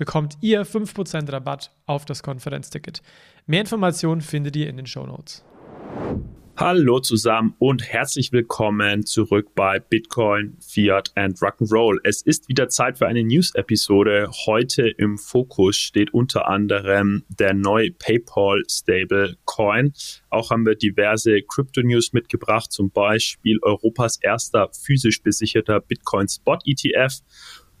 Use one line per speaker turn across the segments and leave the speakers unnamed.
bekommt ihr 5% Rabatt auf das Konferenzticket. Mehr Informationen findet ihr in den Show Notes.
Hallo zusammen und herzlich willkommen zurück bei Bitcoin, Fiat and Rock'n'Roll. Es ist wieder Zeit für eine News-Episode. Heute im Fokus steht unter anderem der neue PayPal Stable Coin. Auch haben wir diverse Crypto-News mitgebracht, zum Beispiel Europas erster physisch besicherter Bitcoin Spot ETF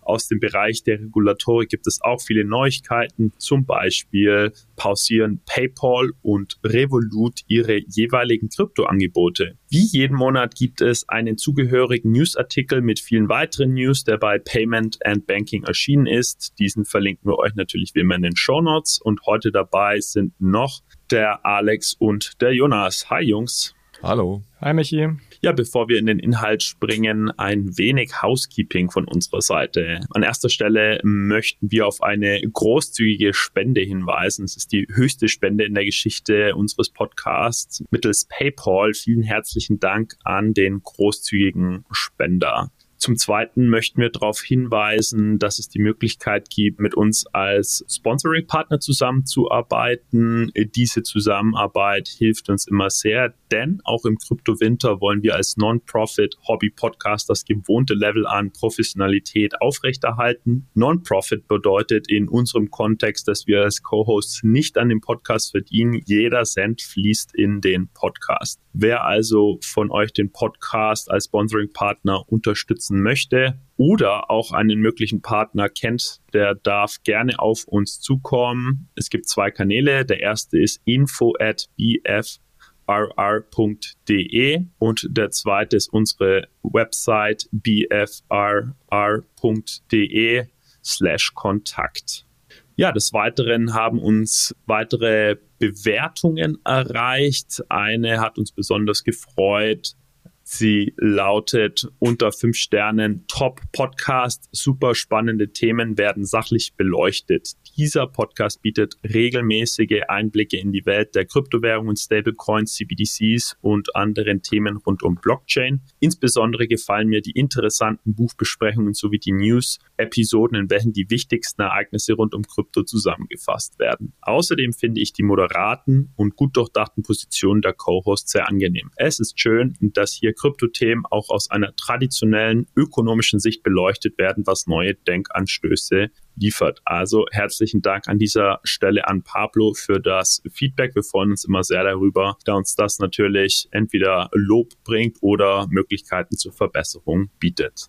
aus dem Bereich der Regulatorik gibt es auch viele Neuigkeiten. Zum Beispiel pausieren PayPal und Revolut ihre jeweiligen Kryptoangebote. Wie jeden Monat gibt es einen zugehörigen Newsartikel mit vielen weiteren News, der bei Payment and Banking erschienen ist. Diesen verlinken wir euch natürlich wie immer in den Show Notes. Und heute dabei sind noch der Alex und der Jonas. Hi Jungs.
Hallo.
Hi Michi.
Ja, bevor wir in den Inhalt springen, ein wenig Housekeeping von unserer Seite. An erster Stelle möchten wir auf eine großzügige Spende hinweisen. Es ist die höchste Spende in der Geschichte unseres Podcasts mittels PayPal. Vielen herzlichen Dank an den großzügigen Spender. Zum Zweiten möchten wir darauf hinweisen, dass es die Möglichkeit gibt, mit uns als Sponsoring-Partner zusammenzuarbeiten. Diese Zusammenarbeit hilft uns immer sehr, denn auch im Kryptowinter wollen wir als Non-Profit-Hobby-Podcast das gewohnte Level an Professionalität aufrechterhalten. Non-Profit bedeutet in unserem Kontext, dass wir als Co-Hosts nicht an dem Podcast verdienen. Jeder Cent fließt in den Podcast. Wer also von euch den Podcast als Sponsoring-Partner unterstützen möchte oder auch einen möglichen Partner kennt, der darf gerne auf uns zukommen. Es gibt zwei Kanäle. Der erste ist info at bfrr.de und der zweite ist unsere Website bfrr.de slash Kontakt. Ja, des Weiteren haben uns weitere Bewertungen erreicht. Eine hat uns besonders gefreut. Sie lautet unter fünf Sternen Top Podcast. Super spannende Themen werden sachlich beleuchtet. Dieser Podcast bietet regelmäßige Einblicke in die Welt der Kryptowährungen, Stablecoins, CBDCs und anderen Themen rund um Blockchain. Insbesondere gefallen mir die interessanten Buchbesprechungen sowie die News-Episoden, in welchen die wichtigsten Ereignisse rund um Krypto zusammengefasst werden. Außerdem finde ich die moderaten und gut durchdachten Positionen der Co-Hosts sehr angenehm. Es ist schön, dass hier Kryptothemen auch aus einer traditionellen ökonomischen Sicht beleuchtet werden, was neue Denkanstöße liefert. Also herzlichen Dank an dieser Stelle an Pablo für das Feedback. Wir freuen uns immer sehr darüber, da uns das natürlich entweder Lob bringt oder Möglichkeiten zur Verbesserung bietet.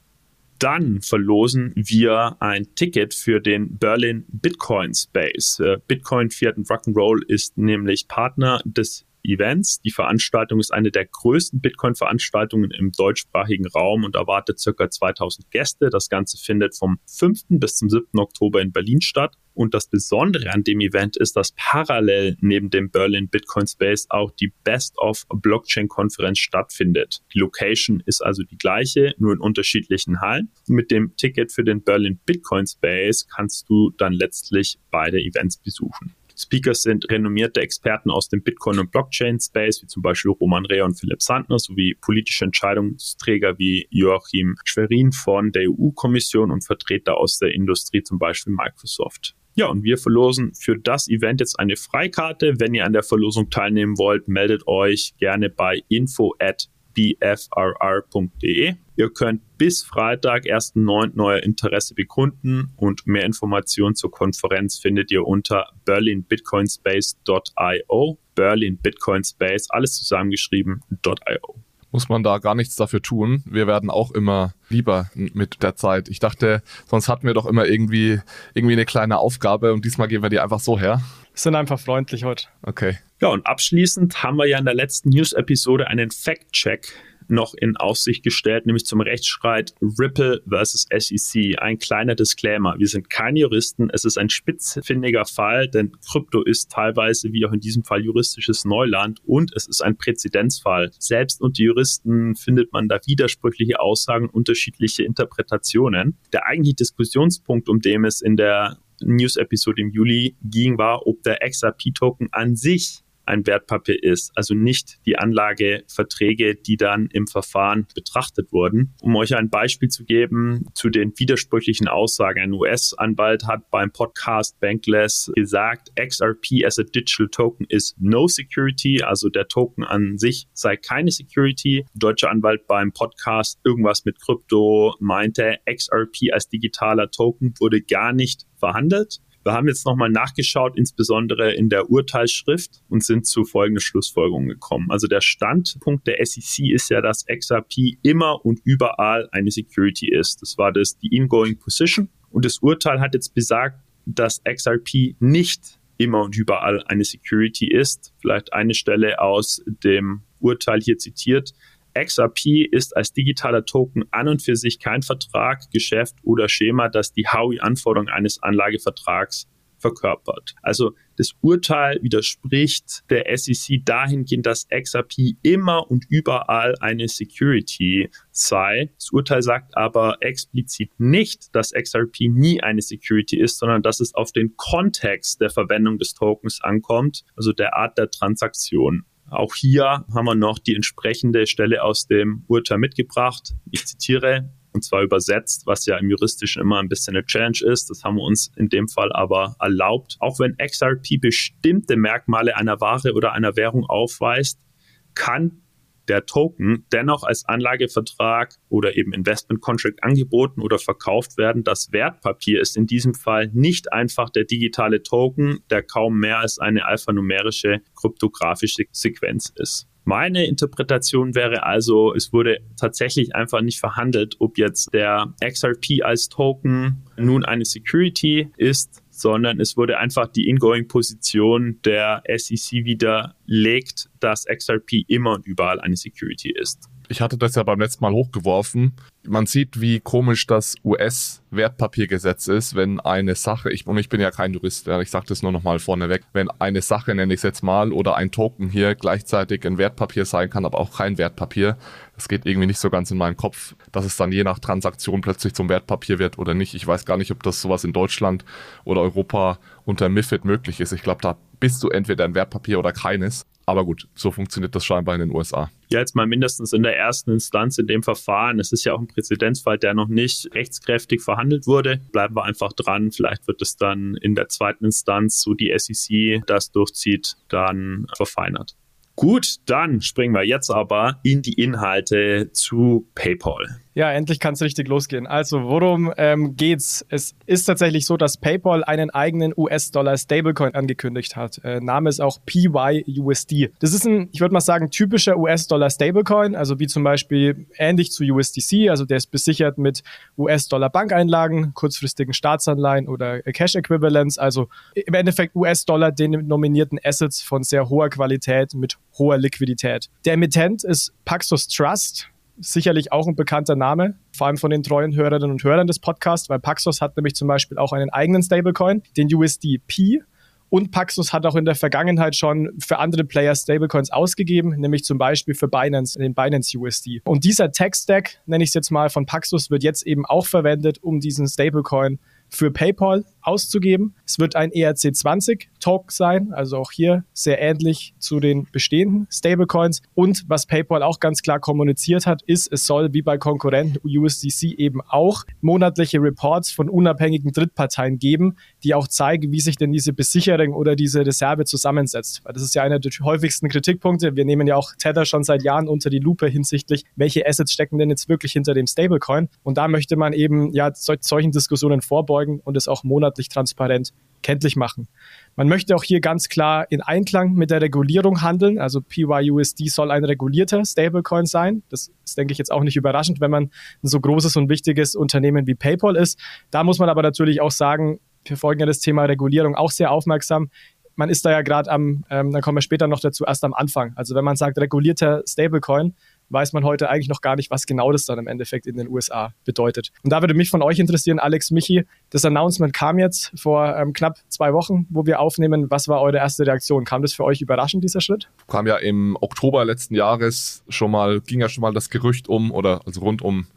Dann verlosen wir ein Ticket für den Berlin Bitcoin Space. Äh, Bitcoin Fiat und Rock'n'Roll ist nämlich Partner des Events. Die Veranstaltung ist eine der größten Bitcoin-Veranstaltungen im deutschsprachigen Raum und erwartet circa 2000 Gäste. Das Ganze findet vom 5. bis zum 7. Oktober in Berlin statt. Und das Besondere an dem Event ist, dass parallel neben dem Berlin Bitcoin Space auch die Best of Blockchain Konferenz stattfindet. Die Location ist also die gleiche, nur in unterschiedlichen Hallen. Mit dem Ticket für den Berlin Bitcoin Space kannst du dann letztlich beide Events besuchen. Speakers sind renommierte Experten aus dem Bitcoin- und Blockchain-Space, wie zum Beispiel Roman Rea und Philipp Sandner, sowie politische Entscheidungsträger wie Joachim Schwerin von der EU-Kommission und Vertreter aus der Industrie, zum Beispiel Microsoft. Ja, und wir verlosen für das Event jetzt eine Freikarte. Wenn ihr an der Verlosung teilnehmen wollt, meldet euch gerne bei info at bfrr.de. Ihr könnt bis Freitag, 1.9. euer Interesse bekunden und mehr Informationen zur Konferenz findet ihr unter berlinbitcoinspace.io. Berlin Bitcoin alles zusammengeschrieben.io
muss man da gar nichts dafür tun. Wir werden auch immer lieber mit der Zeit. Ich dachte, sonst hatten wir doch immer irgendwie, irgendwie eine kleine Aufgabe und diesmal gehen wir die einfach so her.
sind einfach freundlich heute.
Okay.
Ja, und abschließend haben wir ja in der letzten News-Episode einen Fact-Check noch in Aussicht gestellt, nämlich zum Rechtsstreit Ripple versus SEC. Ein kleiner Disclaimer. Wir sind keine Juristen. Es ist ein spitzfindiger Fall, denn Krypto ist teilweise, wie auch in diesem Fall, juristisches Neuland und es ist ein Präzedenzfall. Selbst unter Juristen findet man da widersprüchliche Aussagen, unterschiedliche Interpretationen. Der eigentliche Diskussionspunkt, um den es in der News-Episode im Juli ging, war, ob der XRP-Token an sich ein Wertpapier ist, also nicht die Anlageverträge, die dann im Verfahren betrachtet wurden. Um euch ein Beispiel zu geben zu den widersprüchlichen Aussagen. Ein US-Anwalt hat beim Podcast Bankless gesagt, XRP as a digital token is no security, also der Token an sich sei keine Security. Deutscher Anwalt beim Podcast irgendwas mit Krypto meinte, XRP als digitaler Token wurde gar nicht verhandelt. Wir haben jetzt nochmal nachgeschaut, insbesondere in der Urteilsschrift und sind zu folgender Schlussfolgerung gekommen. Also der Standpunkt der SEC ist ja, dass XRP immer und überall eine Security ist. Das war das die Ingoing Position. Und das Urteil hat jetzt besagt, dass XRP nicht immer und überall eine Security ist. Vielleicht eine Stelle aus dem Urteil hier zitiert. XRP ist als digitaler Token an und für sich kein Vertrag, Geschäft oder Schema, das die Howie-Anforderung eines Anlagevertrags verkörpert. Also das Urteil widerspricht der SEC dahingehend, dass XRP immer und überall eine Security sei. Das Urteil sagt aber explizit nicht, dass XRP nie eine Security ist, sondern dass es auf den Kontext der Verwendung des Tokens ankommt, also der Art der Transaktion. Auch hier haben wir noch die entsprechende Stelle aus dem Urteil mitgebracht. Ich zitiere, und zwar übersetzt, was ja im Juristischen immer ein bisschen eine Challenge ist. Das haben wir uns in dem Fall aber erlaubt. Auch wenn XRP bestimmte Merkmale einer Ware oder einer Währung aufweist, kann der Token dennoch als Anlagevertrag oder eben Investment Contract angeboten oder verkauft werden. Das Wertpapier ist in diesem Fall nicht einfach der digitale Token, der kaum mehr als eine alphanumerische kryptografische Sequenz ist. Meine Interpretation wäre also, es wurde tatsächlich einfach nicht verhandelt, ob jetzt der XRP als Token nun eine Security ist sondern es wurde einfach die Ingoing-Position der SEC widerlegt, dass XRP immer und überall eine Security ist.
Ich hatte das ja beim letzten Mal hochgeworfen man sieht, wie komisch das US-Wertpapiergesetz ist, wenn eine Sache, ich, und ich bin ja kein Jurist, ich sage das nur nochmal vorneweg, wenn eine Sache, nenne ich es jetzt mal, oder ein Token hier gleichzeitig ein Wertpapier sein kann, aber auch kein Wertpapier, das geht irgendwie nicht so ganz in meinen Kopf, dass es dann je nach Transaktion plötzlich zum Wertpapier wird oder nicht. Ich weiß gar nicht, ob das sowas in Deutschland oder Europa unter MIFID möglich ist. Ich glaube, da bist du entweder ein Wertpapier oder keines. Aber gut, so funktioniert das scheinbar in den USA.
Ja, jetzt mal mindestens in der ersten Instanz in dem Verfahren. Es ist ja auch ein Präzedenzfall, der noch nicht rechtskräftig verhandelt wurde. Bleiben wir einfach dran. Vielleicht wird es dann in der zweiten Instanz, so die SEC das durchzieht, dann verfeinert. Gut, dann springen wir jetzt aber in die Inhalte zu PayPal.
Ja, endlich kann es richtig losgehen. Also, worum ähm, geht's? Es ist tatsächlich so, dass PayPal einen eigenen US-Dollar-Stablecoin angekündigt hat. Äh, Name ist auch PYUSD. Das ist ein, ich würde mal sagen, typischer US-Dollar-Stablecoin, also wie zum Beispiel ähnlich zu USDC. Also, der ist besichert mit US-Dollar-Bankeinlagen, kurzfristigen Staatsanleihen oder Cash-Equivalents. Also im Endeffekt US-Dollar denominierten Assets von sehr hoher Qualität mit hoher Liquidität. Der Emittent ist Paxos Trust sicherlich auch ein bekannter Name, vor allem von den treuen Hörerinnen und Hörern des Podcasts, weil Paxos hat nämlich zum Beispiel auch einen eigenen Stablecoin, den USDP. Und Paxos hat auch in der Vergangenheit schon für andere Player Stablecoins ausgegeben, nämlich zum Beispiel für Binance, den Binance USD. Und dieser Tech-Stack, nenne ich es jetzt mal, von Paxos wird jetzt eben auch verwendet, um diesen Stablecoin für PayPal auszugeben. Es wird ein ERC20 Talk sein, also auch hier sehr ähnlich zu den bestehenden Stablecoins. Und was PayPal auch ganz klar kommuniziert hat, ist, es soll wie bei Konkurrenten USDC eben auch monatliche Reports von unabhängigen Drittparteien geben, die auch zeigen, wie sich denn diese Besicherung oder diese Reserve zusammensetzt. Weil das ist ja einer der häufigsten Kritikpunkte. Wir nehmen ja auch Tether schon seit Jahren unter die Lupe hinsichtlich, welche Assets stecken denn jetzt wirklich hinter dem Stablecoin. Und da möchte man eben ja solchen Diskussionen vorbeugen und es auch monatlich transparent kenntlich machen. Man möchte auch hier ganz klar in Einklang mit der Regulierung handeln. Also PYUSD soll ein regulierter Stablecoin sein. Das ist, denke ich, jetzt auch nicht überraschend, wenn man ein so großes und wichtiges Unternehmen wie PayPal ist. Da muss man aber natürlich auch sagen, wir folgen ja das Thema Regulierung auch sehr aufmerksam. Man ist da ja gerade am, ähm, dann kommen wir später noch dazu, erst am Anfang. Also wenn man sagt regulierter Stablecoin, weiß man heute eigentlich noch gar nicht, was genau das dann im Endeffekt in den USA bedeutet. Und da würde mich von euch interessieren, Alex, Michi, das Announcement kam jetzt vor ähm, knapp zwei Wochen, wo wir aufnehmen. Was war eure erste Reaktion? Kam das für euch überraschend, dieser Schritt?
Kam ja im Oktober letzten Jahres schon mal, ging ja schon mal das Gerücht um oder also rund um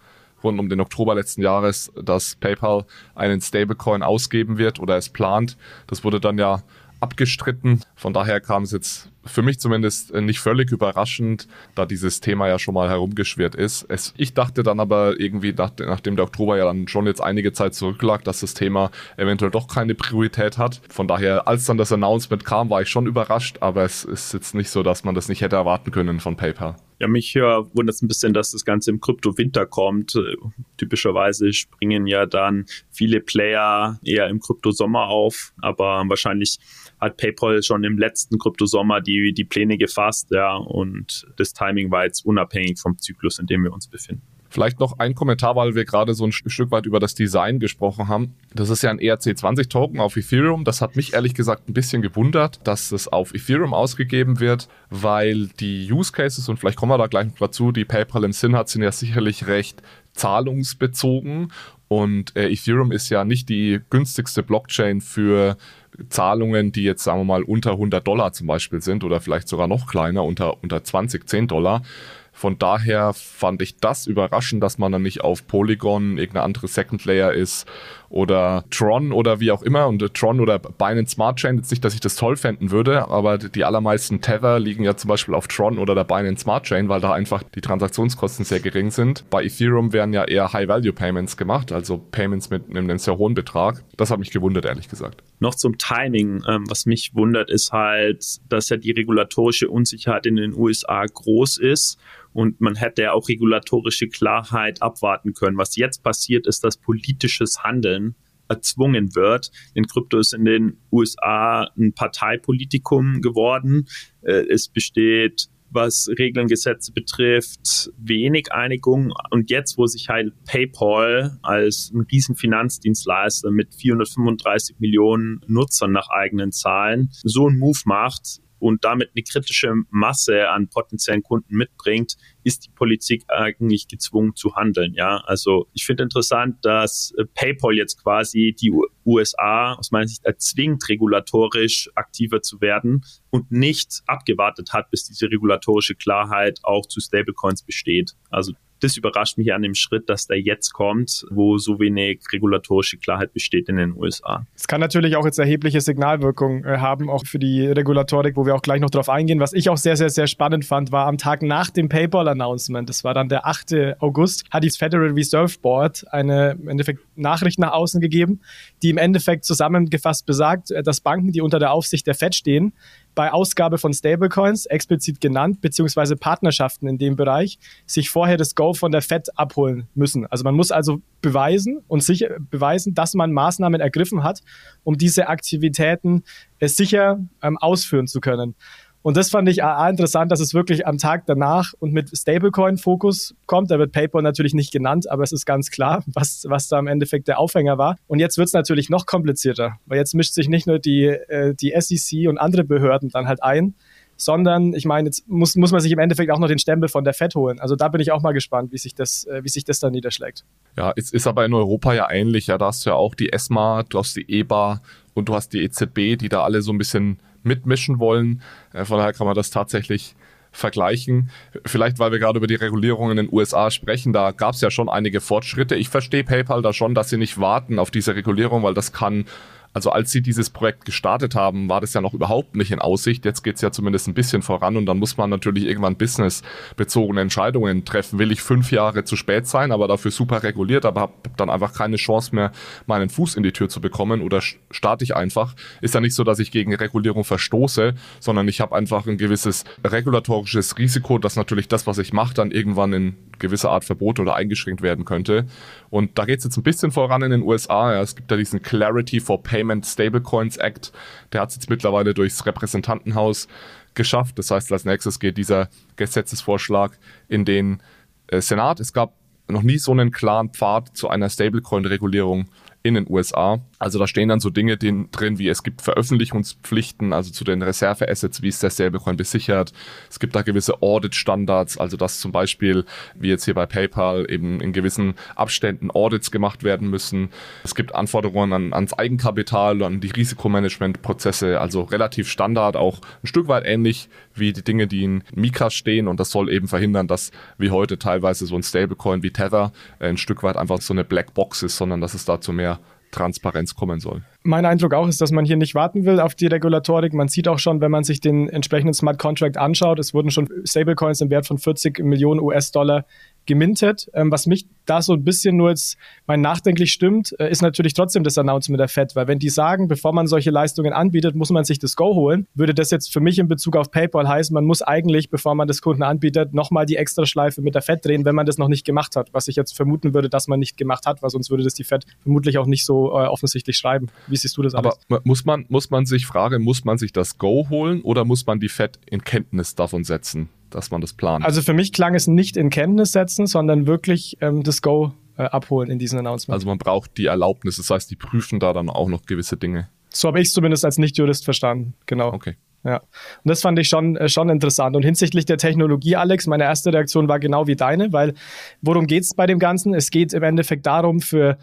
rund um den Oktober letzten Jahres, dass PayPal einen Stablecoin ausgeben wird oder es plant. Das wurde dann ja abgestritten. Von daher kam es jetzt für mich zumindest äh, nicht völlig überraschend, da dieses Thema ja schon mal herumgeschwirrt ist. Es, ich dachte dann aber irgendwie, nach, nachdem der Oktober ja dann schon jetzt einige Zeit zurücklag, dass das Thema eventuell doch keine Priorität hat. Von daher, als dann das Announcement kam, war ich schon überrascht, aber es ist jetzt nicht so, dass man das nicht hätte erwarten können von PayPal.
Ja, mich äh, wundert es ein bisschen, dass das Ganze im Krypto-Winter kommt. Äh, typischerweise springen ja dann viele Player eher im Krypto-Sommer auf, aber wahrscheinlich hat PayPal schon im letzten Krypto-Sommer die, die Pläne gefasst, ja, und das Timing war jetzt unabhängig vom Zyklus, in dem wir uns befinden.
Vielleicht noch ein Kommentar, weil wir gerade so ein Stück weit über das Design gesprochen haben. Das ist ja ein ERC20-Token auf Ethereum. Das hat mich ehrlich gesagt ein bisschen gewundert, dass es auf Ethereum ausgegeben wird, weil die Use Cases, und vielleicht kommen wir da gleich noch dazu, die PayPal im Sinn hat, sind ja sicherlich recht zahlungsbezogen. Und äh, Ethereum ist ja nicht die günstigste Blockchain für Zahlungen, die jetzt, sagen wir mal, unter 100 Dollar zum Beispiel sind oder vielleicht sogar noch kleiner, unter, unter 20, 10 Dollar. Von daher fand ich das überraschend, dass man dann nicht auf Polygon irgendeine andere Second Layer ist oder Tron oder wie auch immer und Tron oder Binance Smart Chain. Jetzt nicht, dass ich das toll fänden würde, aber die allermeisten Tether liegen ja zum Beispiel auf Tron oder der Binance Smart Chain, weil da einfach die Transaktionskosten sehr gering sind. Bei Ethereum werden ja eher High-Value-Payments gemacht, also Payments mit einem sehr hohen Betrag. Das hat mich gewundert, ehrlich gesagt.
Noch zum Timing. Ähm, was mich wundert, ist halt, dass ja die regulatorische Unsicherheit in den USA groß ist und man hätte ja auch regulatorische Klarheit abwarten können. Was jetzt passiert, ist, dass politisches Handeln erzwungen wird. Denn Krypto ist in den USA ein Parteipolitikum geworden. Äh, es besteht was Regeln, Gesetze betrifft, wenig Einigung. Und jetzt, wo sich halt PayPal als ein riesen Finanzdienstleister mit 435 Millionen Nutzern nach eigenen Zahlen so einen Move macht, und damit eine kritische Masse an potenziellen Kunden mitbringt, ist die Politik eigentlich gezwungen zu handeln. Ja, also ich finde interessant, dass äh, PayPal jetzt quasi die USA aus meiner Sicht erzwingt, regulatorisch aktiver zu werden und nicht abgewartet hat, bis diese regulatorische Klarheit auch zu Stablecoins besteht. Also das überrascht mich an dem Schritt, dass der jetzt kommt, wo so wenig regulatorische Klarheit besteht in den USA.
Es kann natürlich auch jetzt erhebliche Signalwirkung äh, haben, auch für die Regulatorik, wo wir auch gleich noch drauf eingehen. Was ich auch sehr, sehr, sehr spannend fand, war am Tag nach dem PayPal-Announcement, das war dann der 8. August, hat die Federal Reserve Board eine im Endeffekt Nachricht nach außen gegeben, die im Endeffekt zusammengefasst besagt, äh, dass Banken, die unter der Aufsicht der Fed stehen, bei Ausgabe von Stablecoins, explizit genannt, beziehungsweise Partnerschaften in dem Bereich, sich vorher das Go von der Fed abholen müssen. Also man muss also beweisen und sicher beweisen, dass man Maßnahmen ergriffen hat, um diese Aktivitäten äh, sicher ähm, ausführen zu können. Und das fand ich auch interessant, dass es wirklich am Tag danach und mit Stablecoin-Fokus kommt. Da wird PayPal natürlich nicht genannt, aber es ist ganz klar, was, was da im Endeffekt der Aufhänger war. Und jetzt wird es natürlich noch komplizierter, weil jetzt mischt sich nicht nur die, äh, die SEC und andere Behörden dann halt ein, sondern ich meine, jetzt muss, muss man sich im Endeffekt auch noch den Stempel von der FED holen. Also da bin ich auch mal gespannt, wie sich das, äh, wie sich das dann niederschlägt.
Ja, es ist aber in Europa ja ähnlich. Ja, da hast du ja auch die ESMA, du hast die EBA und du hast die EZB, die da alle so ein bisschen mitmischen wollen. Äh, von daher kann man das tatsächlich vergleichen. Vielleicht, weil wir gerade über die Regulierung in den USA sprechen, da gab es ja schon einige Fortschritte. Ich verstehe PayPal da schon, dass sie nicht warten auf diese Regulierung, weil das kann also als sie dieses Projekt gestartet haben, war das ja noch überhaupt nicht in Aussicht. Jetzt geht's ja zumindest ein bisschen voran und dann muss man natürlich irgendwann businessbezogene Entscheidungen treffen. Will ich fünf Jahre zu spät sein, aber dafür super reguliert, aber habe dann einfach keine Chance mehr, meinen Fuß in die Tür zu bekommen oder starte ich einfach. Ist ja nicht so, dass ich gegen Regulierung verstoße, sondern ich habe einfach ein gewisses regulatorisches Risiko, dass natürlich das, was ich mache, dann irgendwann in gewisser Art verboten oder eingeschränkt werden könnte. Und da geht es jetzt ein bisschen voran in den USA. Ja, es gibt da diesen Clarity for Payment Stablecoins Act. Der hat es jetzt mittlerweile durchs Repräsentantenhaus geschafft. Das heißt, als nächstes geht dieser Gesetzesvorschlag in den äh, Senat. Es gab noch nie so einen klaren Pfad zu einer Stablecoin-Regulierung in den USA. Also da stehen dann so Dinge drin, wie es gibt Veröffentlichungspflichten, also zu den Reserve-Assets, wie ist der Stablecoin besichert. Es gibt da gewisse Audit-Standards, also dass zum Beispiel, wie jetzt hier bei PayPal, eben in gewissen Abständen Audits gemacht werden müssen. Es gibt Anforderungen an, ans Eigenkapital, an die Risikomanagement-Prozesse, also relativ Standard, auch ein Stück weit ähnlich wie die Dinge, die in Mika stehen und das soll eben verhindern, dass wie heute teilweise so ein Stablecoin wie Tether ein Stück weit einfach so eine Blackbox ist, sondern dass es dazu mehr Transparenz kommen soll.
Mein Eindruck auch ist, dass man hier nicht warten will auf die Regulatorik. Man sieht auch schon, wenn man sich den entsprechenden Smart Contract anschaut, es wurden schon Stablecoins im Wert von 40 Millionen US-Dollar gemintet. Ähm, was mich da so ein bisschen nur jetzt mein nachdenklich stimmt, äh, ist natürlich trotzdem das Announcement der FED, weil wenn die sagen, bevor man solche Leistungen anbietet, muss man sich das Go holen, würde das jetzt für mich in Bezug auf PayPal heißen, man muss eigentlich, bevor man das Kunden anbietet, nochmal die Extraschleife mit der FED drehen, wenn man das noch nicht gemacht hat, was ich jetzt vermuten würde, dass man nicht gemacht hat, weil sonst würde das die FED vermutlich auch nicht so äh, offensichtlich schreiben. Wie siehst du das
alles? Aber muss man, muss man sich fragen, muss man sich das Go holen oder muss man die FED in Kenntnis davon setzen? Dass man das plant.
Also für mich klang es nicht in Kenntnis setzen, sondern wirklich ähm, das Go äh, abholen in diesen Announcement.
Also man braucht die Erlaubnis, das heißt, die prüfen da dann auch noch gewisse Dinge.
So habe ich es zumindest als Nicht-Jurist verstanden, genau.
Okay.
Ja, und das fand ich schon, äh, schon interessant. Und hinsichtlich der Technologie, Alex, meine erste Reaktion war genau wie deine, weil worum geht es bei dem Ganzen? Es geht im Endeffekt darum, für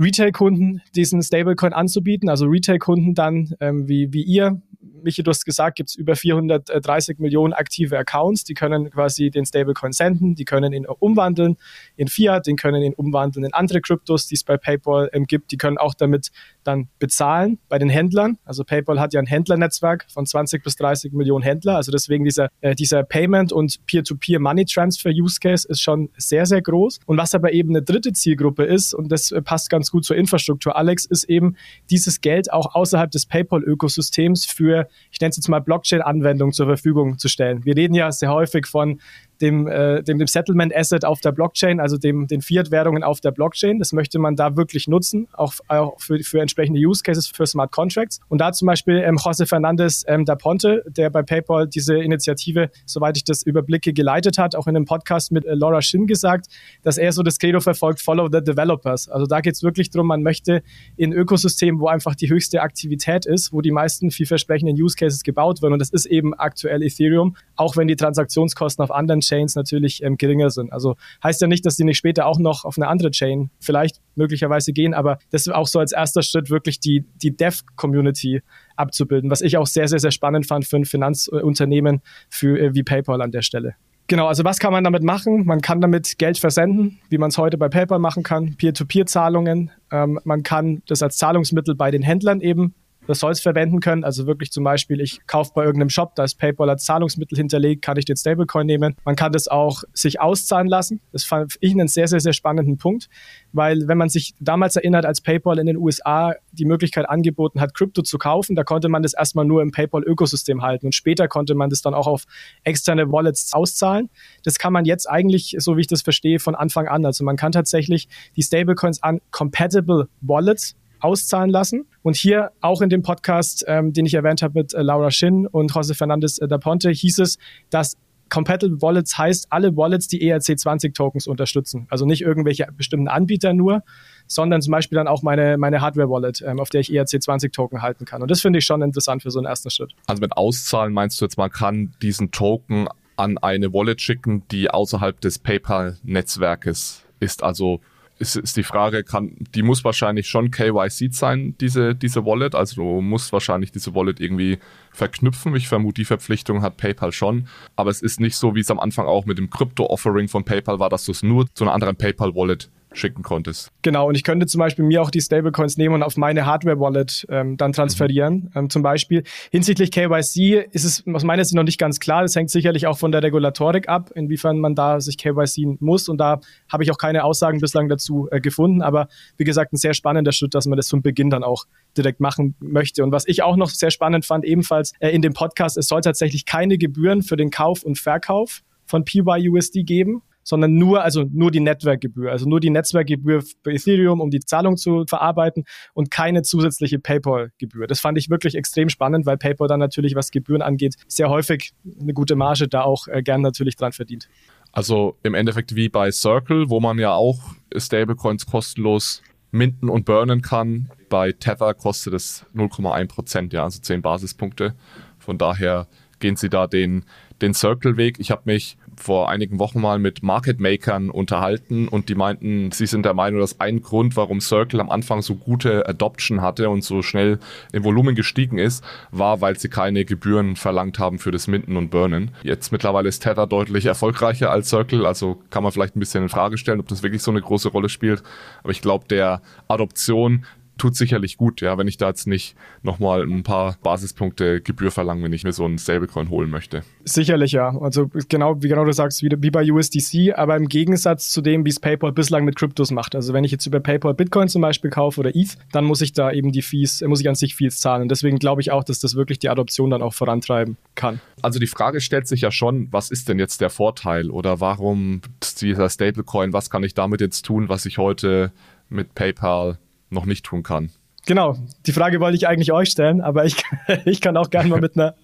Retail-Kunden diesen Stablecoin anzubieten, also Retail-Kunden dann ähm, wie, wie ihr Michi, du hast gesagt, gibt es über 430 Millionen aktive Accounts, die können quasi den Stablecoin senden, die können ihn umwandeln in Fiat, den können ihn umwandeln in andere Kryptos, die es bei PayPal ähm, gibt, die können auch damit dann bezahlen bei den Händlern. Also PayPal hat ja ein Händlernetzwerk von 20 bis 30 Millionen Händler, also deswegen dieser, äh, dieser Payment- und Peer-to-Peer Money Transfer Use Case ist schon sehr, sehr groß. Und was aber eben eine dritte Zielgruppe ist, und das äh, passt ganz gut zur Infrastruktur, Alex, ist eben dieses Geld auch außerhalb des PayPal-Ökosystems für ich nenne es jetzt mal Blockchain-Anwendungen zur Verfügung zu stellen. Wir reden ja sehr häufig von dem, äh, dem, dem Settlement Asset auf der Blockchain, also dem, den Fiat-Währungen auf der Blockchain. Das möchte man da wirklich nutzen, auch, auch für, für entsprechende Use Cases für Smart Contracts. Und da zum Beispiel ähm, José Fernandez ähm, da Ponte, der bei PayPal diese Initiative, soweit ich das überblicke, geleitet hat, auch in einem Podcast mit äh, Laura Shin gesagt, dass er so das Credo verfolgt, Follow the Developers. Also da geht es wirklich darum, man möchte in Ökosystemen, wo einfach die höchste Aktivität ist, wo die meisten vielversprechenden Use Cases gebaut werden. Und das ist eben aktuell Ethereum, auch wenn die Transaktionskosten auf anderen Chains natürlich ähm, geringer sind. Also heißt ja nicht, dass die nicht später auch noch auf eine andere Chain vielleicht möglicherweise gehen, aber das ist auch so als erster Schritt wirklich die, die Dev-Community abzubilden, was ich auch sehr, sehr, sehr spannend fand für ein Finanzunternehmen für, äh, wie PayPal an der Stelle. Genau, also was kann man damit machen? Man kann damit Geld versenden, wie man es heute bei PayPal machen kann, Peer-to-Peer-Zahlungen. Ähm, man kann das als Zahlungsmittel bei den Händlern eben Ressource verwenden können. Also wirklich zum Beispiel, ich kaufe bei irgendeinem Shop, da ist PayPal als Zahlungsmittel hinterlegt, kann ich den Stablecoin nehmen. Man kann das auch sich auszahlen lassen. Das fand ich einen sehr, sehr, sehr spannenden Punkt, weil wenn man sich damals erinnert, als PayPal in den USA die Möglichkeit angeboten hat, Krypto zu kaufen, da konnte man das erstmal nur im PayPal-Ökosystem halten und später konnte man das dann auch auf externe Wallets auszahlen. Das kann man jetzt eigentlich, so wie ich das verstehe, von Anfang an. Also man kann tatsächlich die Stablecoins an compatible Wallets auszahlen lassen. Und hier auch in dem Podcast, ähm, den ich erwähnt habe mit äh, Laura Shin und José Fernandez äh, da Ponte, hieß es, dass Compatible Wallets heißt alle Wallets, die ERC20 Tokens unterstützen. Also nicht irgendwelche bestimmten Anbieter nur, sondern zum Beispiel dann auch meine, meine Hardware-Wallet, ähm, auf der ich ERC20 Token halten kann. Und das finde ich schon interessant für so einen ersten Schritt.
Also mit Auszahlen meinst du jetzt, man kann diesen Token an eine Wallet schicken, die außerhalb des PayPal-Netzwerkes ist. Also ist, ist die Frage, kann, die muss wahrscheinlich schon KYC sein, diese, diese Wallet. Also du musst wahrscheinlich diese Wallet irgendwie verknüpfen. Ich vermute, die Verpflichtung hat PayPal schon. Aber es ist nicht so, wie es am Anfang auch mit dem Krypto-Offering von PayPal war, dass du es nur zu einer anderen PayPal-Wallet schicken konntest.
Genau, und ich könnte zum Beispiel mir auch die Stablecoins nehmen und auf meine Hardware-Wallet ähm, dann transferieren. Mhm. Ähm, zum Beispiel hinsichtlich KYC ist es aus meiner Sicht noch nicht ganz klar. Das hängt sicherlich auch von der Regulatorik ab, inwiefern man da sich KYC muss. Und da habe ich auch keine Aussagen bislang dazu äh, gefunden. Aber wie gesagt, ein sehr spannender Schritt, dass man das von Beginn dann auch direkt machen möchte. Und was ich auch noch sehr spannend fand, ebenfalls äh, in dem Podcast, es soll tatsächlich keine Gebühren für den Kauf und Verkauf von PYUSD geben sondern nur, also nur die Netzwerkgebühr, also nur die Netzwerkgebühr für Ethereum, um die Zahlung zu verarbeiten und keine zusätzliche PayPal-Gebühr. Das fand ich wirklich extrem spannend, weil PayPal dann natürlich, was Gebühren angeht, sehr häufig eine gute Marge da auch äh, gern natürlich dran verdient.
Also im Endeffekt wie bei Circle, wo man ja auch Stablecoins kostenlos minden und burnen kann. Bei Tether kostet es 0,1 Prozent, ja, also 10 Basispunkte. Von daher gehen sie da den, den Circle-Weg. Ich habe mich vor einigen Wochen mal mit Market Makern unterhalten und die meinten, sie sind der Meinung, dass ein Grund, warum Circle am Anfang so gute Adoption hatte und so schnell im Volumen gestiegen ist, war, weil sie keine Gebühren verlangt haben für das Minden und Burnen. Jetzt mittlerweile ist Tether deutlich erfolgreicher als Circle, also kann man vielleicht ein bisschen in Frage stellen, ob das wirklich so eine große Rolle spielt. Aber ich glaube, der Adoption tut sicherlich gut, ja, wenn ich da jetzt nicht nochmal ein paar Basispunkte Gebühr verlange, wenn ich mir so einen Stablecoin holen möchte.
Sicherlich, ja. Also genau, wie genau du sagst, wie, wie bei USDC, aber im Gegensatz zu dem, wie es PayPal bislang mit Kryptos macht. Also wenn ich jetzt über PayPal Bitcoin zum Beispiel kaufe oder ETH, dann muss ich da eben die Fees, muss ich an sich Fees zahlen. Und deswegen glaube ich auch, dass das wirklich die Adoption dann auch vorantreiben kann.
Also die Frage stellt sich ja schon, was ist denn jetzt der Vorteil oder warum dieser Stablecoin, was kann ich damit jetzt tun, was ich heute mit PayPal noch nicht tun kann.
Genau, die Frage wollte ich eigentlich euch stellen, aber ich, ich kann auch gerne mal mit einer,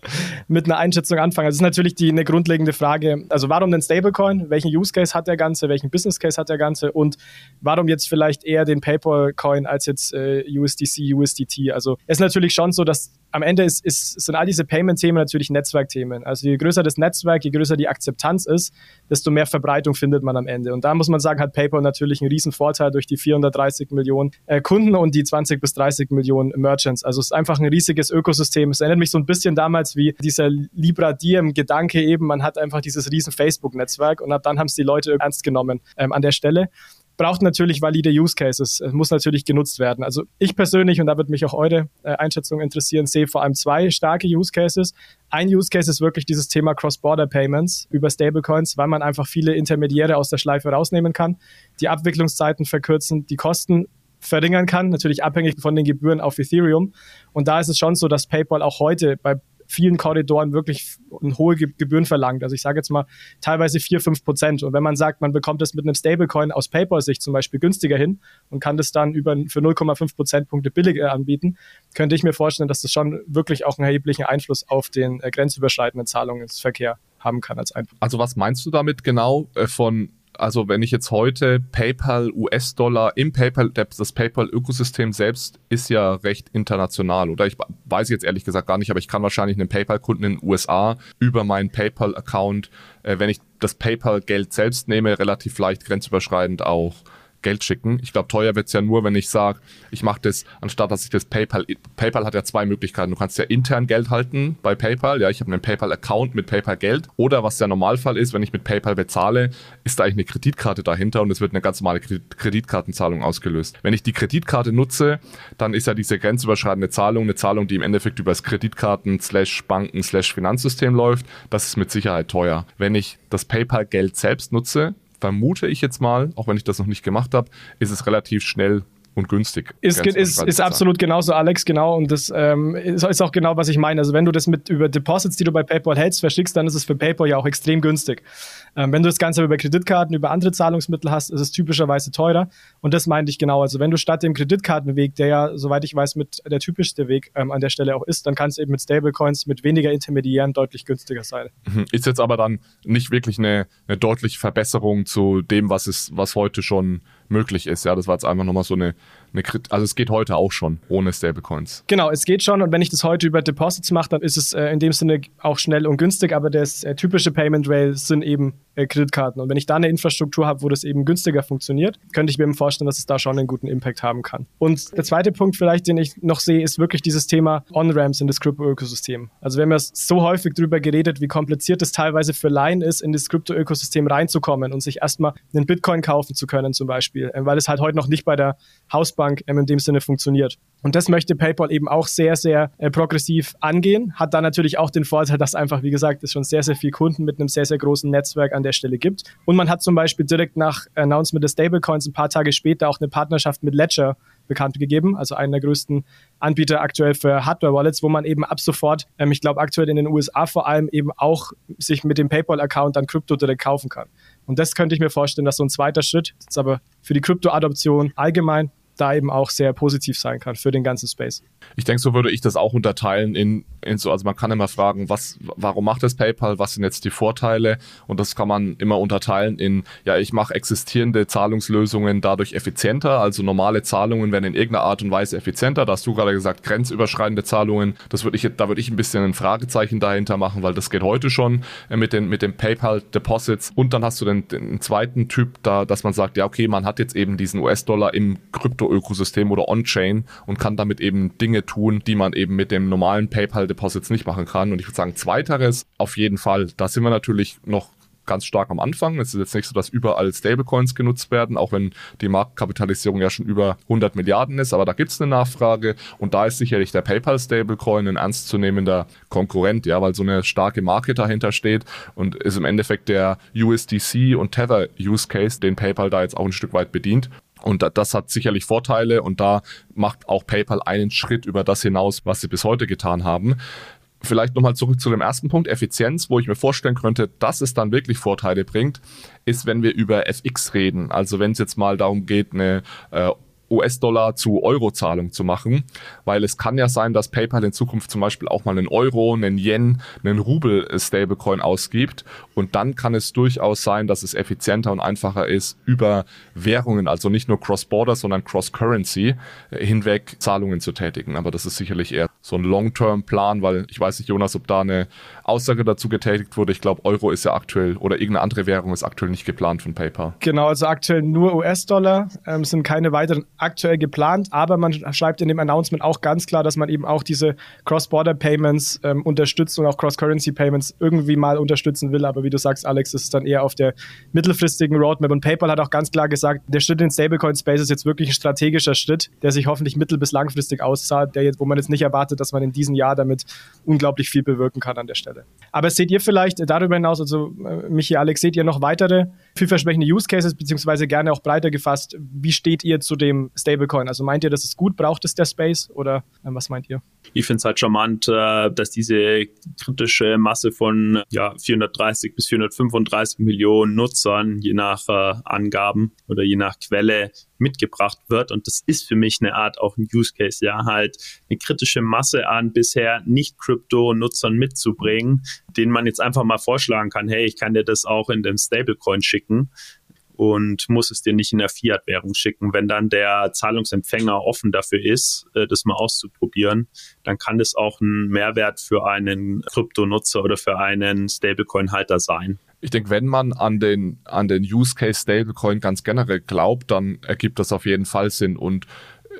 mit einer Einschätzung anfangen. Also es ist natürlich die, eine grundlegende Frage, also warum den Stablecoin? Welchen Use Case hat der Ganze? Welchen Business Case hat der Ganze? Und warum jetzt vielleicht eher den PayPal-Coin als jetzt äh, USDC, USDT? Also es ist natürlich schon so, dass am Ende ist, ist, sind all diese Payment-Themen natürlich Netzwerkthemen. Also je größer das Netzwerk, je größer die Akzeptanz ist, desto mehr Verbreitung findet man am Ende. Und da muss man sagen, hat PayPal natürlich einen riesen Vorteil durch die 430 Millionen äh, Kunden und die 20 bis 30 Millionen Merchants. Also es ist einfach ein riesiges Ökosystem. Es erinnert mich so ein bisschen damals wie dieser Libra Diem-Gedanke eben. Man hat einfach dieses riesen Facebook-Netzwerk und ab dann haben es die Leute ernst genommen ähm, an der Stelle braucht natürlich valide Use Cases, es muss natürlich genutzt werden. Also ich persönlich, und da wird mich auch eure äh, Einschätzung interessieren, sehe vor allem zwei starke Use Cases. Ein Use Case ist wirklich dieses Thema Cross-Border Payments über Stablecoins, weil man einfach viele Intermediäre aus der Schleife rausnehmen kann, die Abwicklungszeiten verkürzen, die Kosten verringern kann, natürlich abhängig von den Gebühren auf Ethereum. Und da ist es schon so, dass PayPal auch heute bei vielen Korridoren wirklich hohe Gebühren verlangt. Also ich sage jetzt mal teilweise 4, 5 Prozent. Und wenn man sagt, man bekommt es mit einem Stablecoin aus PayPal-Sicht zum Beispiel günstiger hin und kann das dann über, für 0,5 Prozentpunkte billiger anbieten, könnte ich mir vorstellen, dass das schon wirklich auch einen erheblichen Einfluss auf den äh, grenzüberschreitenden Zahlungsverkehr haben kann als Einfluss.
Also was meinst du damit genau äh, von also wenn ich jetzt heute PayPal US-Dollar im PayPal, das PayPal-Ökosystem selbst ist ja recht international, oder? Ich weiß jetzt ehrlich gesagt gar nicht, aber ich kann wahrscheinlich einen PayPal-Kunden in den USA über meinen PayPal-Account, äh, wenn ich das PayPal-Geld selbst nehme, relativ leicht grenzüberschreitend auch Geld schicken. Ich glaube, teuer wird's ja nur, wenn ich sage, ich mache das, anstatt dass ich das PayPal, PayPal hat ja zwei Möglichkeiten. Du kannst ja intern Geld halten bei PayPal, ja, ich habe einen PayPal-Account mit PayPal-Geld. Oder was der Normalfall ist, wenn ich mit PayPal bezahle, ist da eigentlich eine Kreditkarte dahinter und es wird eine ganz normale Kreditkartenzahlung ausgelöst. Wenn ich die Kreditkarte nutze, dann ist ja diese grenzüberschreitende Zahlung eine Zahlung, die im Endeffekt über das Kreditkarten slash Banken slash Finanzsystem läuft. Das ist mit Sicherheit teuer. Wenn ich das PayPal-Geld selbst nutze, vermute ich jetzt mal, auch wenn ich das noch nicht gemacht habe, ist es relativ schnell und günstig.
Ist, ist, ist absolut genauso, Alex, genau. Und das ähm, ist, ist, auch genau, was ich meine. Also wenn du das mit über Deposits, die du bei PayPal hältst, verschickst, dann ist es für PayPal ja auch extrem günstig. Ähm, wenn du das Ganze über Kreditkarten, über andere Zahlungsmittel hast, ist es typischerweise teurer. Und das meinte ich genau. Also wenn du statt dem Kreditkartenweg, der ja, soweit ich weiß, mit der typischste Weg ähm, an der Stelle auch ist, dann kann es eben mit Stablecoins, mit weniger Intermediären deutlich günstiger sein.
Mhm. Ist jetzt aber dann nicht wirklich eine, eine deutliche Verbesserung zu dem, was es, was heute schon möglich ist. Ja, das war jetzt einfach nochmal so eine, eine also es geht heute auch schon ohne Stablecoins.
Genau, es geht schon und wenn ich das heute über Deposits mache, dann ist es äh, in dem Sinne auch schnell und günstig, aber das äh, typische Payment Rail sind eben äh, Kreditkarten und wenn ich da eine Infrastruktur habe, wo das eben günstiger funktioniert, könnte ich mir vorstellen, dass es da schon einen guten Impact haben kann. Und der zweite Punkt vielleicht, den ich noch sehe, ist wirklich dieses Thema On-Ramps in das Crypto-Ökosystem. Also wir haben ja so häufig darüber geredet, wie kompliziert es teilweise für Laien ist, in das Crypto-Ökosystem reinzukommen und sich erstmal einen Bitcoin kaufen zu können zum Beispiel, äh, weil es halt heute noch nicht bei der Hausbank ähm, in dem Sinne funktioniert. Und das möchte PayPal eben auch sehr, sehr äh, progressiv angehen. Hat da natürlich auch den Vorteil, dass einfach, wie gesagt, es schon sehr, sehr viele Kunden mit einem sehr, sehr großen Netzwerk an der Stelle gibt. Und man hat zum Beispiel direkt nach Announcement des Stablecoins ein paar Tage später auch eine Partnerschaft mit Ledger bekannt gegeben, also einen der größten Anbieter aktuell für Hardware-Wallets, wo man eben ab sofort, ähm, ich glaube aktuell in den USA vor allem, eben auch sich mit dem PayPal-Account dann Krypto direkt kaufen kann. Und das könnte ich mir vorstellen, dass so ein zweiter Schritt, ist aber für die Krypto-Adoption allgemein da eben auch sehr positiv sein kann für den ganzen Space.
Ich denke, so würde ich das auch unterteilen in, in so, also man kann immer fragen, was, warum macht das PayPal, was sind jetzt die Vorteile? Und das kann man immer unterteilen in, ja, ich mache existierende Zahlungslösungen dadurch effizienter, also normale Zahlungen werden in irgendeiner Art und Weise effizienter. Da hast du gerade gesagt, grenzüberschreitende Zahlungen, das würde ich, da würde ich ein bisschen ein Fragezeichen dahinter machen, weil das geht heute schon äh, mit den, mit den PayPal Deposits. Und dann hast du den, den zweiten Typ da, dass man sagt, ja, okay, man hat jetzt eben diesen US-Dollar im Krypto-Ökosystem oder on-chain und kann damit eben Dinge tun, die man eben mit dem normalen PayPal-Deposits nicht machen kann. Und ich würde sagen, zweiteres auf jeden Fall. Da sind wir natürlich noch ganz stark am Anfang. Es ist jetzt nicht so, dass überall Stablecoins genutzt werden, auch wenn die Marktkapitalisierung ja schon über 100 Milliarden ist, aber da gibt es eine Nachfrage und da ist sicherlich der PayPal Stablecoin ein ernstzunehmender Konkurrent, ja, weil so eine starke Marke dahinter steht und ist im Endeffekt der USDC und Tether Use Case, den PayPal da jetzt auch ein Stück weit bedient. Und das hat sicherlich Vorteile und da macht auch PayPal einen Schritt über das hinaus, was sie bis heute getan haben. Vielleicht nochmal zurück zu dem ersten Punkt, Effizienz, wo ich mir vorstellen könnte, dass es dann wirklich Vorteile bringt, ist, wenn wir über FX reden. Also wenn es jetzt mal darum geht, eine äh, US-Dollar zu Euro-Zahlung zu machen, weil es kann ja sein, dass PayPal in Zukunft zum Beispiel auch mal einen Euro, einen Yen, einen Rubel-Stablecoin ausgibt und dann kann es durchaus sein, dass es effizienter und einfacher ist, über Währungen, also nicht nur Cross-Border, sondern Cross-Currency äh, hinweg Zahlungen zu tätigen. Aber das ist sicherlich eher so ein Long-Term-Plan, weil ich weiß nicht, Jonas, ob da eine Aussage dazu getätigt wurde. Ich glaube, Euro ist ja aktuell oder irgendeine andere Währung ist aktuell nicht geplant von PayPal.
Genau, also aktuell nur US-Dollar, ähm, sind keine weiteren aktuell geplant, aber man schreibt in dem Announcement auch ganz klar, dass man eben auch diese Cross-Border-Payments ähm, unterstützt und auch Cross-Currency-Payments irgendwie mal unterstützen will. Aber wie du sagst, Alex, das ist dann eher auf der mittelfristigen Roadmap. Und PayPal hat auch ganz klar gesagt, der Schritt in Stablecoin-Space ist jetzt wirklich ein strategischer Schritt, der sich hoffentlich mittel- bis langfristig auszahlt, der jetzt, wo man jetzt nicht erwartet, dass man in diesem Jahr damit unglaublich viel bewirken kann an der Stelle. Aber seht ihr vielleicht darüber hinaus, also äh, Michi, Alex, seht ihr noch weitere vielversprechende Use Cases, beziehungsweise gerne auch breiter gefasst, wie steht ihr zu dem Stablecoin? Also meint ihr, das ist gut? Braucht es der Space? Oder äh, was meint ihr?
Ich finde es halt charmant, äh, dass diese kritische Masse von ja, 430 bis 435 Millionen Nutzern, je nach äh, Angaben oder je nach Quelle, mitgebracht wird. Und das ist für mich eine Art auch ein Use Case, ja, halt eine kritische Masse an bisher nicht Krypto-Nutzern mitzubringen, denen man jetzt einfach mal vorschlagen kann, hey, ich kann dir das auch in den Stablecoin schicken und muss es dir nicht in der Fiat-Währung schicken. Wenn dann der Zahlungsempfänger offen dafür ist, äh, das mal auszuprobieren, dann kann das auch ein Mehrwert für einen Kryptonutzer oder für einen Stablecoin-Halter sein.
Ich denke, wenn man an den, an den Use Case Stablecoin ganz generell glaubt, dann ergibt das auf jeden Fall Sinn. Und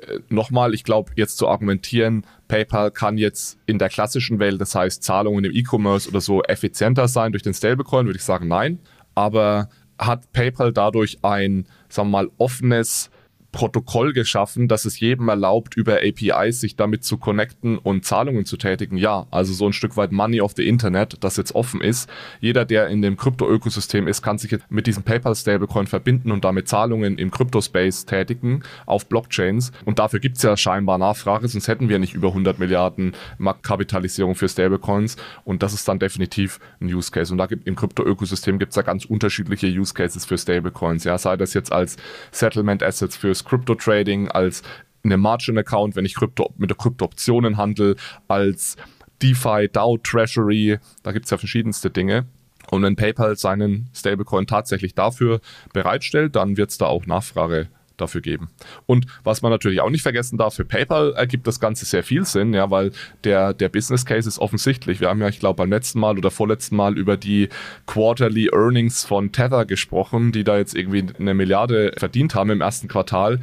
äh, nochmal, ich glaube, jetzt zu argumentieren, PayPal kann jetzt in der klassischen Welt, das heißt Zahlungen im E-Commerce oder so, effizienter sein durch den Stablecoin, würde ich sagen, nein. Aber hat PayPal dadurch ein, sagen wir mal, offenes Protokoll geschaffen, das es jedem erlaubt, über APIs sich damit zu connecten und Zahlungen zu tätigen. Ja, also so ein Stück weit Money of the Internet, das jetzt offen ist. Jeder, der in dem Krypto-Ökosystem ist, kann sich jetzt mit diesem PayPal-Stablecoin verbinden und damit Zahlungen im Kryptospace tätigen auf Blockchains. Und dafür gibt es ja scheinbar Nachfrage, sonst hätten wir nicht über 100 Milliarden Marktkapitalisierung für Stablecoins. Und das ist dann definitiv ein Use Case. Und da gibt im Krypto-Ökosystem gibt es ja ganz unterschiedliche Use Cases für Stablecoins. Ja, sei das jetzt als Settlement Assets für fürs Crypto Trading, als eine Margin Account, wenn ich Krypto, mit der Krypto-Optionen handle, als DeFi, DAO Treasury, da gibt es ja verschiedenste Dinge. Und wenn PayPal seinen Stablecoin tatsächlich dafür bereitstellt, dann wird es da auch Nachfrage dafür geben. Und was man natürlich auch nicht vergessen darf, für PayPal ergibt das Ganze sehr viel Sinn, ja, weil der, der Business Case ist offensichtlich. Wir haben ja, ich glaube, beim letzten Mal oder vorletzten Mal über die Quarterly Earnings von Tether gesprochen, die da jetzt irgendwie eine Milliarde verdient haben im ersten Quartal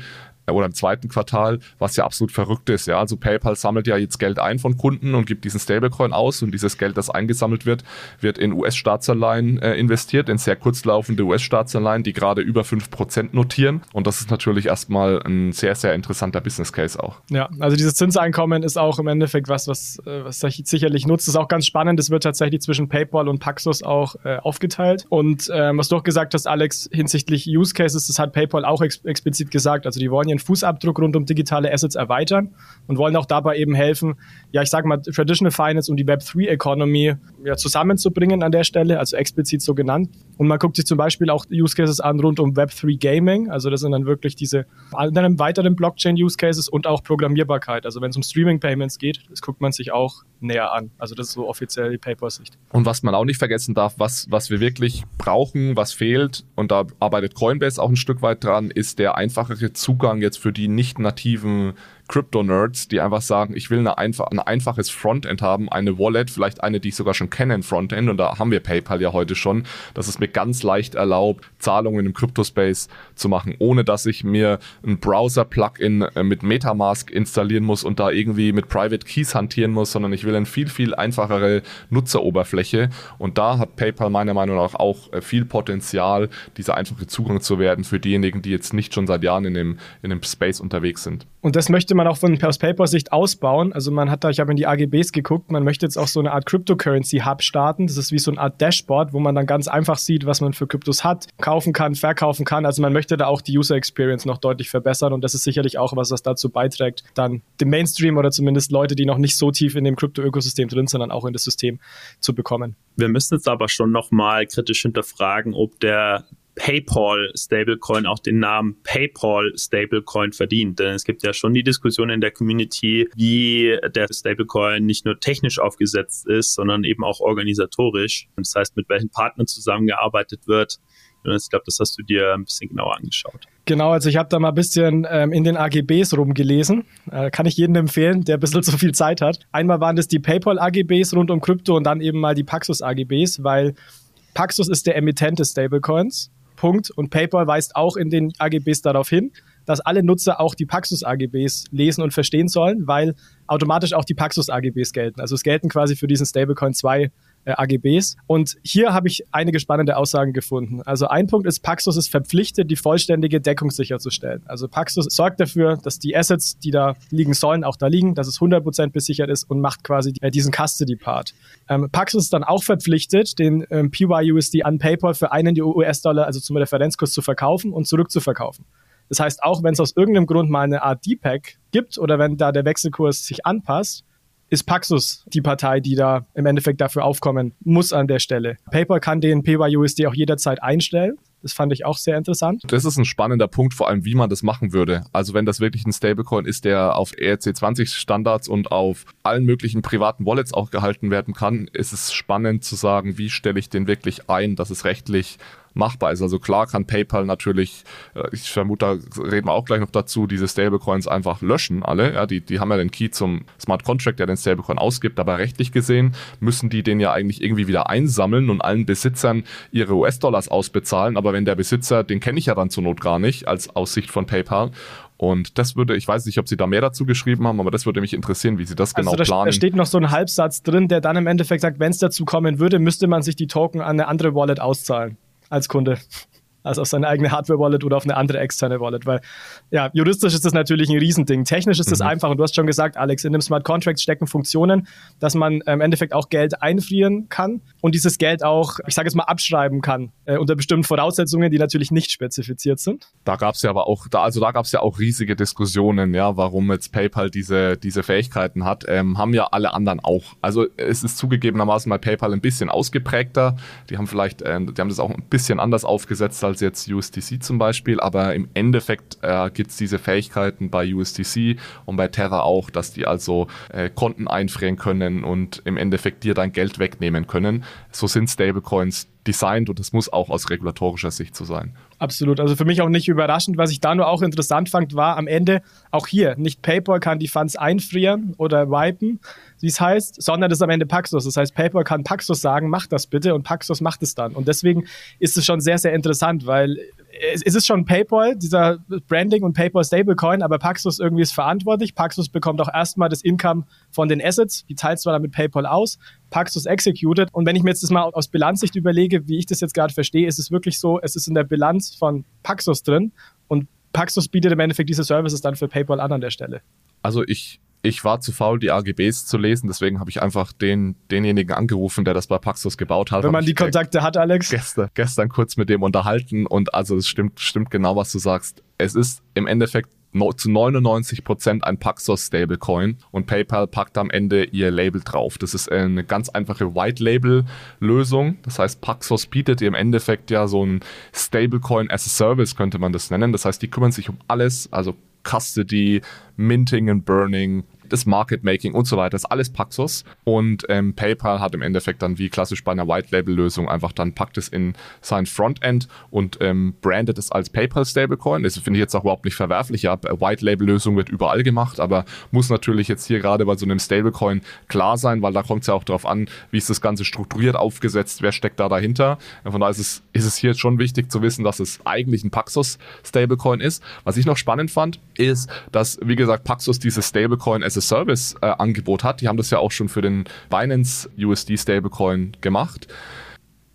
oder im zweiten Quartal, was ja absolut verrückt ist. Ja, also PayPal sammelt ja jetzt Geld ein von Kunden und gibt diesen Stablecoin aus und dieses Geld, das eingesammelt wird, wird in US-Staatsanleihen äh, investiert, in sehr kurzlaufende US-Staatsanleihen, die gerade über 5% notieren. Und das ist natürlich erstmal ein sehr, sehr interessanter Business Case auch.
Ja, also dieses Zinseinkommen ist auch im Endeffekt was, was, äh, was sicherlich nutzt. Das ist auch ganz spannend. Das wird tatsächlich zwischen PayPal und Paxos auch äh, aufgeteilt. Und ähm, was du auch gesagt hast, Alex, hinsichtlich Use Cases, das hat PayPal auch ex explizit gesagt. Also die wollen ja ihren Fußabdruck rund um digitale Assets erweitern und wollen auch dabei eben helfen, ja, ich sage mal, Traditional Finance und die Web3 Economy ja, zusammenzubringen an der Stelle, also explizit so genannt. Und man guckt sich zum Beispiel auch Use Cases an rund um Web3 Gaming. Also das sind dann wirklich diese anderen weiteren Blockchain-Use Cases und auch Programmierbarkeit. Also wenn es um Streaming-Payments geht, das guckt man sich auch näher an. Also das ist so offiziell die Paper-Sicht.
Und was man auch nicht vergessen darf, was, was wir wirklich brauchen, was fehlt, und da arbeitet Coinbase auch ein Stück weit dran, ist der einfachere Zugang jetzt für die nicht nativen Crypto-Nerds, die einfach sagen, ich will eine einfach, ein einfaches Frontend haben, eine Wallet, vielleicht eine, die ich sogar schon kenne, ein Frontend. Und da haben wir PayPal ja heute schon, dass es mir ganz leicht erlaubt, Zahlungen im Crypto-Space zu machen, ohne dass ich mir ein Browser-Plugin äh, mit Metamask installieren muss und da irgendwie mit Private Keys hantieren muss, sondern ich will eine viel, viel einfachere Nutzeroberfläche. Und da hat PayPal meiner Meinung nach auch äh, viel Potenzial, dieser einfache Zugang zu werden für diejenigen, die jetzt nicht schon seit Jahren in dem, in dem Space unterwegs sind.
Und das möchte man auch von aus Paper-Sicht ausbauen. Also man hat da, ich habe in die AGBs geguckt, man möchte jetzt auch so eine Art Cryptocurrency-Hub starten. Das ist wie so eine Art Dashboard, wo man dann ganz einfach sieht, was man für Kryptos hat, kaufen kann, verkaufen kann. Also man möchte da auch die User Experience noch deutlich verbessern und das ist sicherlich auch was, was dazu beiträgt, dann den Mainstream oder zumindest Leute, die noch nicht so tief in dem Krypto-Ökosystem drin sind, dann auch in das System zu bekommen.
Wir müssen jetzt aber schon nochmal kritisch hinterfragen, ob der PayPal Stablecoin auch den Namen PayPal Stablecoin verdient. Denn es gibt ja schon die Diskussion in der Community, wie der Stablecoin nicht nur technisch aufgesetzt ist, sondern eben auch organisatorisch. Das heißt, mit welchen Partnern zusammengearbeitet wird. Und ich glaube, das hast du dir ein bisschen genauer angeschaut.
Genau, also ich habe da mal ein bisschen ähm, in den AGBs rumgelesen. Äh, kann ich jedem empfehlen, der ein bisschen zu viel Zeit hat. Einmal waren das die PayPal AGBs rund um Krypto und dann eben mal die Paxos AGBs, weil Paxos ist der Emittent des Stablecoins Punkt. Und PayPal weist auch in den AGBs darauf hin, dass alle Nutzer auch die Paxos AGBs lesen und verstehen sollen, weil automatisch auch die Paxos AGBs gelten. Also es gelten quasi für diesen Stablecoin zwei äh, AGBs. Und hier habe ich einige spannende Aussagen gefunden. Also ein Punkt ist, Paxos ist verpflichtet, die vollständige Deckung sicherzustellen. Also Paxos sorgt dafür, dass die Assets, die da liegen sollen, auch da liegen, dass es 100% besichert ist und macht quasi äh, diesen Custody-Part. Ähm, Paxos ist dann auch verpflichtet, den ähm, PYUSD an PayPal für einen US-Dollar, also zum Referenzkurs zu verkaufen und zurückzuverkaufen. Das heißt, auch wenn es aus irgendeinem Grund mal eine Art DPEG gibt oder wenn da der Wechselkurs sich anpasst, ist Paxos die Partei, die da im Endeffekt dafür aufkommen muss an der Stelle. PayPal kann den PYUSD auch jederzeit einstellen. Das fand ich auch sehr interessant.
Das ist ein spannender Punkt, vor allem wie man das machen würde. Also wenn das wirklich ein Stablecoin ist, der auf ERC20 Standards und auf allen möglichen privaten Wallets auch gehalten werden kann, ist es spannend zu sagen, wie stelle ich den wirklich ein, dass es rechtlich machbar ist. Also klar kann PayPal natürlich, äh, ich vermute, da reden wir auch gleich noch dazu, diese Stablecoins einfach löschen, alle. Ja, die, die haben ja den Key zum Smart Contract, der den Stablecoin ausgibt, aber rechtlich gesehen müssen die den ja eigentlich irgendwie wieder einsammeln und allen Besitzern ihre US-Dollars ausbezahlen. Aber wenn der Besitzer, den kenne ich ja dann zur Not gar nicht, als Aussicht von PayPal. Und das würde, ich weiß nicht, ob Sie da mehr dazu geschrieben haben, aber das würde mich interessieren, wie Sie das also genau
da
planen.
Da steht noch so ein Halbsatz drin, der dann im Endeffekt sagt, wenn es dazu kommen würde, müsste man sich die Token an eine andere Wallet auszahlen als Kunde. Also auf seine eigene Hardware-Wallet oder auf eine andere externe Wallet. Weil ja, juristisch ist das natürlich ein Riesending. Technisch ist das mhm. einfach. Und du hast schon gesagt, Alex, in dem Smart Contract stecken Funktionen, dass man im Endeffekt auch Geld einfrieren kann und dieses Geld auch, ich sage jetzt mal, abschreiben kann, äh, unter bestimmten Voraussetzungen, die natürlich nicht spezifiziert sind.
Da gab es ja aber auch, da, also da gab es ja auch riesige Diskussionen, ja, warum jetzt PayPal diese, diese Fähigkeiten hat. Ähm, haben ja alle anderen auch. Also es ist zugegebenermaßen bei PayPal ein bisschen ausgeprägter. Die haben vielleicht, äh, die haben das auch ein bisschen anders aufgesetzt als jetzt USDC zum Beispiel, aber im Endeffekt äh, gibt es diese Fähigkeiten bei USDC und bei Terra auch, dass die also äh, Konten einfrieren können und im Endeffekt dir dein Geld wegnehmen können so sind Stablecoins designt und es muss auch aus regulatorischer Sicht so sein.
Absolut. Also für mich auch nicht überraschend. Was ich da nur auch interessant fand, war am Ende auch hier nicht PayPal kann die Funds einfrieren oder wipen, wie es heißt, sondern das ist am Ende Paxos. Das heißt, PayPal kann Paxos sagen, mach das bitte und Paxos macht es dann. Und deswegen ist es schon sehr, sehr interessant, weil es ist schon PayPal, dieser Branding und PayPal Stablecoin, aber Paxos irgendwie ist verantwortlich. Paxos bekommt auch erstmal das Income von den Assets, die teilt zwar damit PayPal aus, Paxos executed. Und wenn ich mir jetzt das mal aus Bilanzsicht überlege, wie ich das jetzt gerade verstehe, ist es wirklich so, es ist in der Bilanz von Paxos drin und Paxos bietet im Endeffekt diese Services dann für PayPal an an der Stelle.
Also ich ich war zu faul, die AGBs zu lesen, deswegen habe ich einfach den, denjenigen angerufen, der das bei Paxos gebaut hat.
Wenn man die Kontakte hat, Alex.
Gestern, gestern kurz mit dem unterhalten und also es stimmt, stimmt genau, was du sagst. Es ist im Endeffekt zu 99 Prozent ein Paxos Stablecoin und PayPal packt am Ende ihr Label drauf. Das ist eine ganz einfache White Label Lösung. Das heißt, Paxos bietet im Endeffekt ja so ein Stablecoin as a Service, könnte man das nennen. Das heißt, die kümmern sich um alles, also Custody, Minting and Burning, das Market Making und so weiter, das ist alles Paxos. Und ähm, PayPal hat im Endeffekt dann wie klassisch bei einer White Label Lösung einfach dann packt es in sein Frontend und ähm, brandet es als PayPal Stablecoin. Das finde ich jetzt auch überhaupt nicht verwerflich. Ja, White Label Lösung wird überall gemacht, aber muss natürlich jetzt hier gerade bei so einem Stablecoin klar sein, weil da kommt es ja auch darauf an, wie ist das Ganze strukturiert aufgesetzt, wer steckt da dahinter. Von daher ist es, ist es hier schon wichtig zu wissen, dass es eigentlich ein Paxos Stablecoin ist. Was ich noch spannend fand, ist, dass, wie gesagt, Paxos dieses Stablecoin as a Service äh, hat. Die haben das ja auch schon für den Binance USD Stablecoin gemacht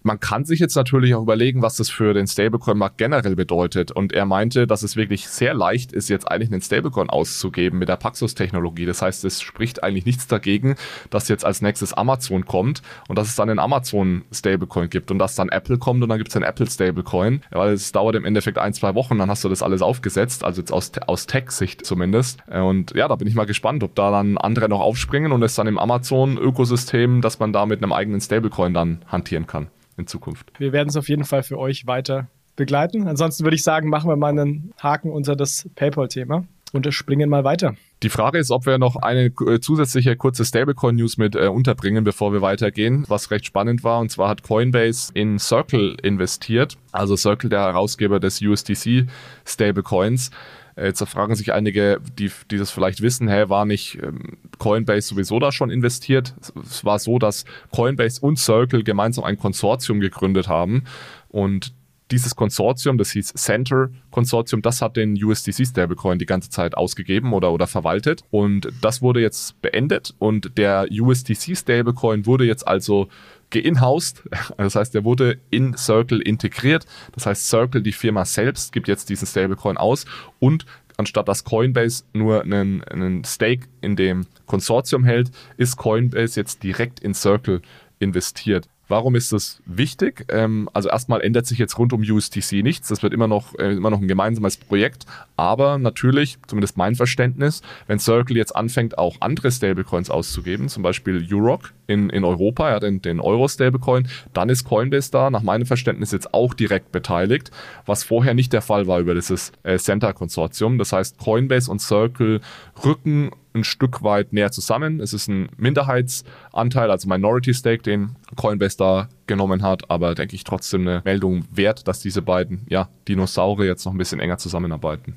man kann sich jetzt natürlich auch überlegen, was das für den Stablecoin-Markt generell bedeutet. Und er meinte, dass es wirklich sehr leicht ist, jetzt eigentlich einen Stablecoin auszugeben mit der Paxos-Technologie. Das heißt, es spricht eigentlich nichts dagegen, dass jetzt als nächstes Amazon kommt und dass es dann einen Amazon-Stablecoin gibt und dass dann Apple kommt und dann gibt es einen Apple-Stablecoin. Weil es dauert im Endeffekt ein, zwei Wochen, dann hast du das alles aufgesetzt, also jetzt aus, aus Tech-Sicht zumindest. Und ja, da bin ich mal gespannt, ob da dann andere noch aufspringen und es dann im Amazon-Ökosystem, dass man da mit einem eigenen Stablecoin dann hantieren kann in Zukunft.
Wir werden es auf jeden Fall für euch weiter begleiten. Ansonsten würde ich sagen, machen wir mal einen Haken unter das PayPal-Thema und springen mal weiter.
Die Frage ist, ob wir noch eine äh, zusätzliche kurze Stablecoin-News mit äh, unterbringen, bevor wir weitergehen, was recht spannend war. Und zwar hat Coinbase in Circle investiert, also Circle, der Herausgeber des USDC Stablecoins. Äh, jetzt fragen sich einige, die, die das vielleicht wissen, hä, war nicht ähm, Coinbase sowieso da schon investiert? Es war so, dass Coinbase und Circle gemeinsam ein Konsortium gegründet haben und dieses Konsortium, das hieß Center Konsortium, das hat den USDC Stablecoin die ganze Zeit ausgegeben oder, oder verwaltet. Und das wurde jetzt beendet und der USDC Stablecoin wurde jetzt also geinhoused. Das heißt, der wurde in Circle integriert. Das heißt, Circle, die Firma selbst, gibt jetzt diesen Stablecoin aus und anstatt dass Coinbase nur einen, einen Stake in dem Konsortium hält, ist Coinbase jetzt direkt in Circle investiert. Warum ist das wichtig? Ähm, also erstmal ändert sich jetzt rund um USDC nichts. Das wird immer noch, äh, immer noch ein gemeinsames Projekt. Aber natürlich, zumindest mein Verständnis, wenn Circle jetzt anfängt, auch andere Stablecoins auszugeben, zum Beispiel UROC in, in Europa, ja, den, den Euro-Stablecoin, dann ist Coinbase da nach meinem Verständnis jetzt auch direkt beteiligt, was vorher nicht der Fall war über dieses äh, Center-Konsortium. Das heißt, Coinbase und Circle rücken ein Stück weit näher zusammen. Es ist ein Minderheitsanteil, also Minority Stake, den Coinbase da genommen hat, aber denke ich trotzdem eine Meldung wert, dass diese beiden ja, Dinosaurier jetzt noch ein bisschen enger zusammenarbeiten.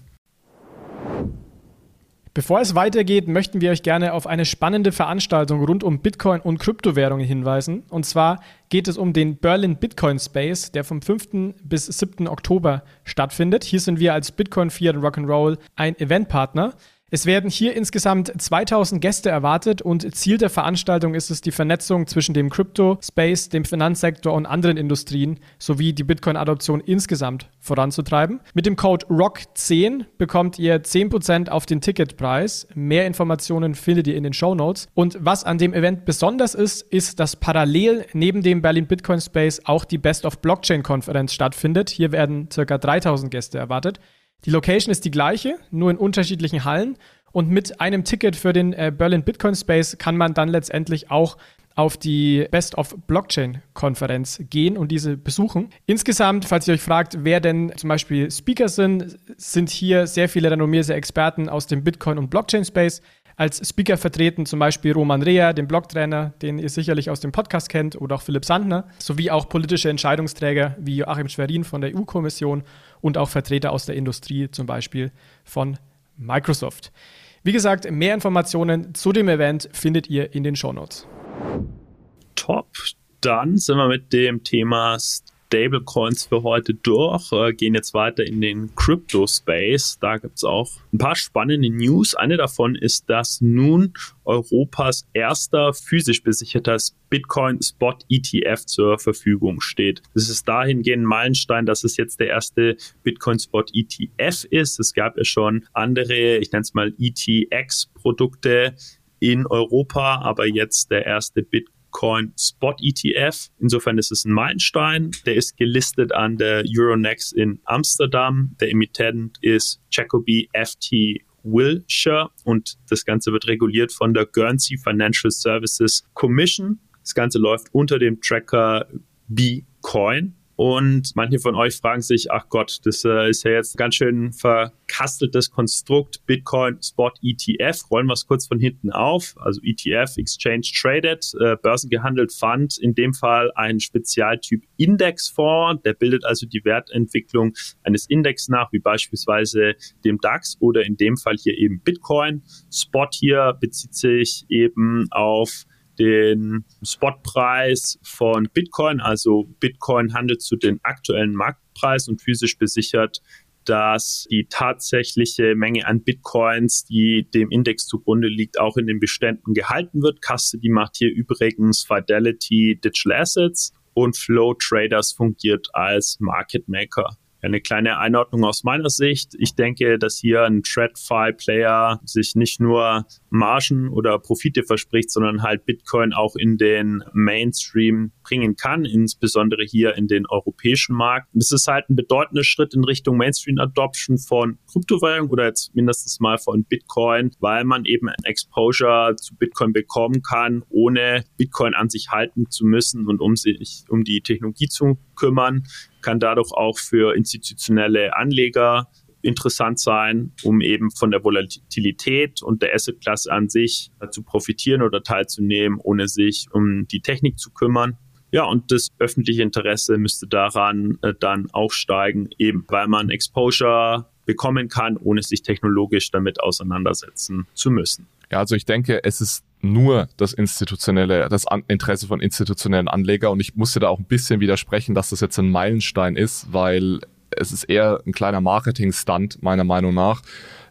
Bevor es weitergeht, möchten wir euch gerne auf eine spannende Veranstaltung rund um Bitcoin und Kryptowährungen hinweisen. Und zwar geht es um den Berlin Bitcoin Space, der vom 5. bis 7. Oktober stattfindet. Hier sind wir als Bitcoin Fiat Rock'n'Roll ein Eventpartner. Es werden hier insgesamt 2000 Gäste erwartet und Ziel der Veranstaltung ist es, die Vernetzung zwischen dem Crypto-Space, dem Finanzsektor und anderen Industrien sowie die Bitcoin-Adoption insgesamt voranzutreiben. Mit dem Code ROCK10 bekommt ihr 10% auf den Ticketpreis. Mehr Informationen findet ihr in den Show Notes. Und was an dem Event besonders ist, ist, dass parallel neben dem Berlin Bitcoin Space auch die Best of Blockchain Konferenz stattfindet. Hier werden ca. 3000 Gäste erwartet. Die Location ist die gleiche, nur in unterschiedlichen Hallen. Und mit einem Ticket für den äh, Berlin Bitcoin Space kann man dann letztendlich auch auf die Best of Blockchain Konferenz gehen und diese besuchen. Insgesamt, falls ihr euch fragt, wer denn zum Beispiel Speaker sind, sind hier sehr viele renommierte Experten aus dem Bitcoin und Blockchain Space. Als Speaker vertreten zum Beispiel Roman Rea, den Blogtrainer, den ihr sicherlich aus dem Podcast kennt, oder auch Philipp Sandner, sowie auch politische Entscheidungsträger wie Joachim Schwerin von der EU-Kommission und auch Vertreter aus der Industrie, zum Beispiel von Microsoft. Wie gesagt, mehr Informationen zu dem Event findet ihr in den Shownotes.
Top. Dann sind wir mit dem Thema Stablecoins für heute durch, äh, gehen jetzt weiter in den Crypto-Space. Da gibt es auch ein paar spannende News. Eine davon ist, dass nun Europas erster physisch besicherter Bitcoin Spot ETF zur Verfügung steht. Das ist dahingehend ein Meilenstein, dass es jetzt der erste Bitcoin Spot ETF ist. Es gab ja schon andere, ich nenne es mal ETX Produkte in Europa, aber jetzt der erste Bitcoin Bitcoin Spot ETF. Insofern ist es ein Meilenstein. Der ist gelistet an der Euronext in Amsterdam. Der Emittent ist Jacoby FT Wilshire und das Ganze wird reguliert von der Guernsey Financial Services Commission. Das Ganze läuft unter dem Tracker Bitcoin. Und manche von euch fragen sich, ach Gott, das äh, ist ja jetzt ganz schön verkasteltes Konstrukt, Bitcoin Spot ETF. Rollen wir es kurz von hinten auf. Also ETF, Exchange Traded, äh, börsengehandelt Fund, in dem Fall ein Spezialtyp Indexfonds. Der bildet also die Wertentwicklung eines Index nach, wie beispielsweise dem DAX oder in dem Fall hier eben Bitcoin. Spot hier bezieht sich eben auf den Spotpreis von Bitcoin. Also Bitcoin handelt zu den aktuellen Marktpreis und physisch besichert, dass die tatsächliche Menge an Bitcoins, die dem Index zugrunde liegt, auch in den Beständen gehalten wird. Custody macht hier übrigens Fidelity Digital Assets und Flow Traders fungiert als Market Maker eine kleine Einordnung aus meiner Sicht. Ich denke, dass hier ein TradFi-Player sich nicht nur Margen oder Profite verspricht, sondern halt Bitcoin auch in den Mainstream bringen kann, insbesondere hier in den europäischen Markt. Es ist halt ein bedeutender Schritt in Richtung Mainstream-Adoption von Kryptowährungen oder jetzt mindestens mal von Bitcoin, weil man eben ein Exposure zu Bitcoin bekommen kann, ohne Bitcoin an sich halten zu müssen und um sich um die Technologie zu kümmern kann dadurch auch für institutionelle Anleger interessant sein, um eben von der Volatilität und der Assetklasse an sich zu profitieren oder teilzunehmen, ohne sich um die Technik zu kümmern. Ja, und das öffentliche Interesse müsste daran äh, dann auch steigen, eben weil man Exposure bekommen kann, ohne sich technologisch damit auseinandersetzen zu müssen.
Ja, also ich denke, es ist nur das institutionelle, das Interesse von institutionellen Anleger und ich musste da auch ein bisschen widersprechen, dass das jetzt ein Meilenstein ist, weil es ist eher ein kleiner Marketing-Stunt, meiner Meinung nach.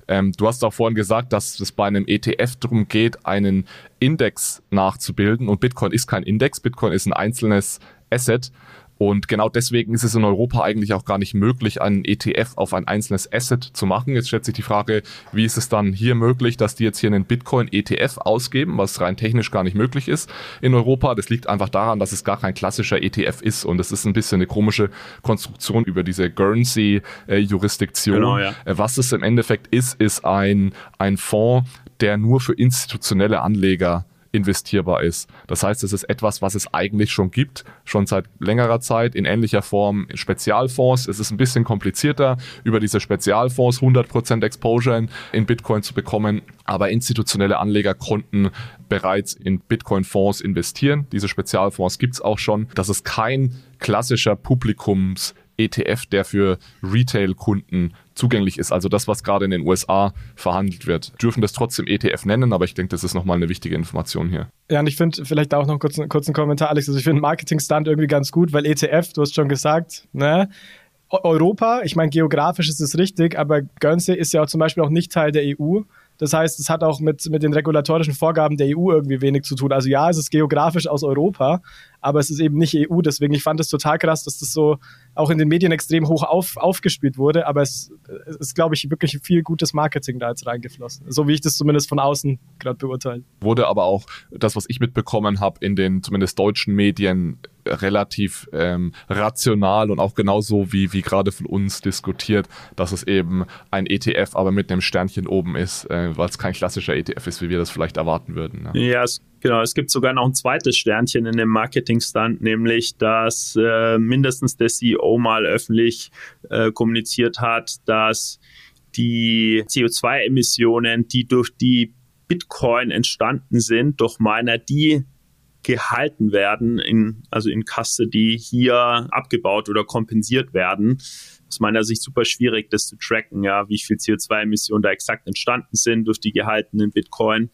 Ähm, du hast auch vorhin gesagt, dass es bei einem ETF darum geht, einen Index nachzubilden und Bitcoin ist kein Index, Bitcoin ist ein einzelnes Asset und genau deswegen ist es in Europa eigentlich auch gar nicht möglich, einen ETF auf ein einzelnes Asset zu machen. Jetzt stellt sich die Frage, wie ist es dann hier möglich, dass die jetzt hier einen Bitcoin-ETF ausgeben, was rein technisch gar nicht möglich ist in Europa. Das liegt einfach daran, dass es gar kein klassischer ETF ist und es ist ein bisschen eine komische Konstruktion über diese Guernsey-Jurisdiktion. Genau, ja. Äh, was es im Endeffekt ist, ist ein, ein Fonds, der nur für institutionelle Anleger investierbar ist. Das heißt, es ist etwas, was es eigentlich schon gibt, schon seit längerer Zeit in ähnlicher Form in Spezialfonds. Es ist ein bisschen komplizierter, über diese Spezialfonds 100% Exposure in, in Bitcoin zu bekommen, aber institutionelle Anleger konnten bereits in Bitcoin-Fonds investieren. Diese Spezialfonds gibt es auch schon. Das ist kein klassischer Publikums- ETF, der für Retail-Kunden zugänglich ist. Also das, was gerade in den USA verhandelt wird. Dürfen das trotzdem ETF nennen, aber ich denke, das ist nochmal eine wichtige Information hier.
Ja, und ich finde vielleicht auch noch kurz einen kurzen Kommentar, Alex. Also ich finde Marketing-Stunt irgendwie ganz gut, weil ETF, du hast schon gesagt, ne? Europa, ich meine, geografisch ist es richtig, aber Guernsey ist ja auch zum Beispiel auch nicht Teil der EU. Das heißt, es hat auch mit, mit den regulatorischen Vorgaben der EU irgendwie wenig zu tun. Also ja, es ist geografisch aus Europa, aber es ist eben nicht EU. Deswegen, ich fand es total krass, dass das so auch in den Medien extrem hoch auf, aufgespielt wurde. Aber es, es ist, glaube ich, wirklich viel gutes Marketing da jetzt reingeflossen. So wie ich das zumindest von außen gerade beurteile.
Wurde aber auch das, was ich mitbekommen habe, in den zumindest deutschen Medien relativ ähm, rational und auch genauso wie, wie gerade von uns diskutiert, dass es eben ein ETF, aber mit einem Sternchen oben ist, äh, weil es kein klassischer ETF ist, wie wir das vielleicht erwarten würden.
Ne? Ja, es Genau, es gibt sogar noch ein zweites Sternchen in dem Marketing-Stunt, nämlich dass äh, mindestens der CEO mal öffentlich äh, kommuniziert hat, dass die CO2-Emissionen, die durch die Bitcoin entstanden sind, durch Miner, die gehalten werden, in, also in Custody hier abgebaut oder kompensiert werden. Aus meiner Sicht super schwierig, das zu tracken, ja, wie viel CO2-Emissionen da exakt entstanden sind durch die gehaltenen Bitcoin.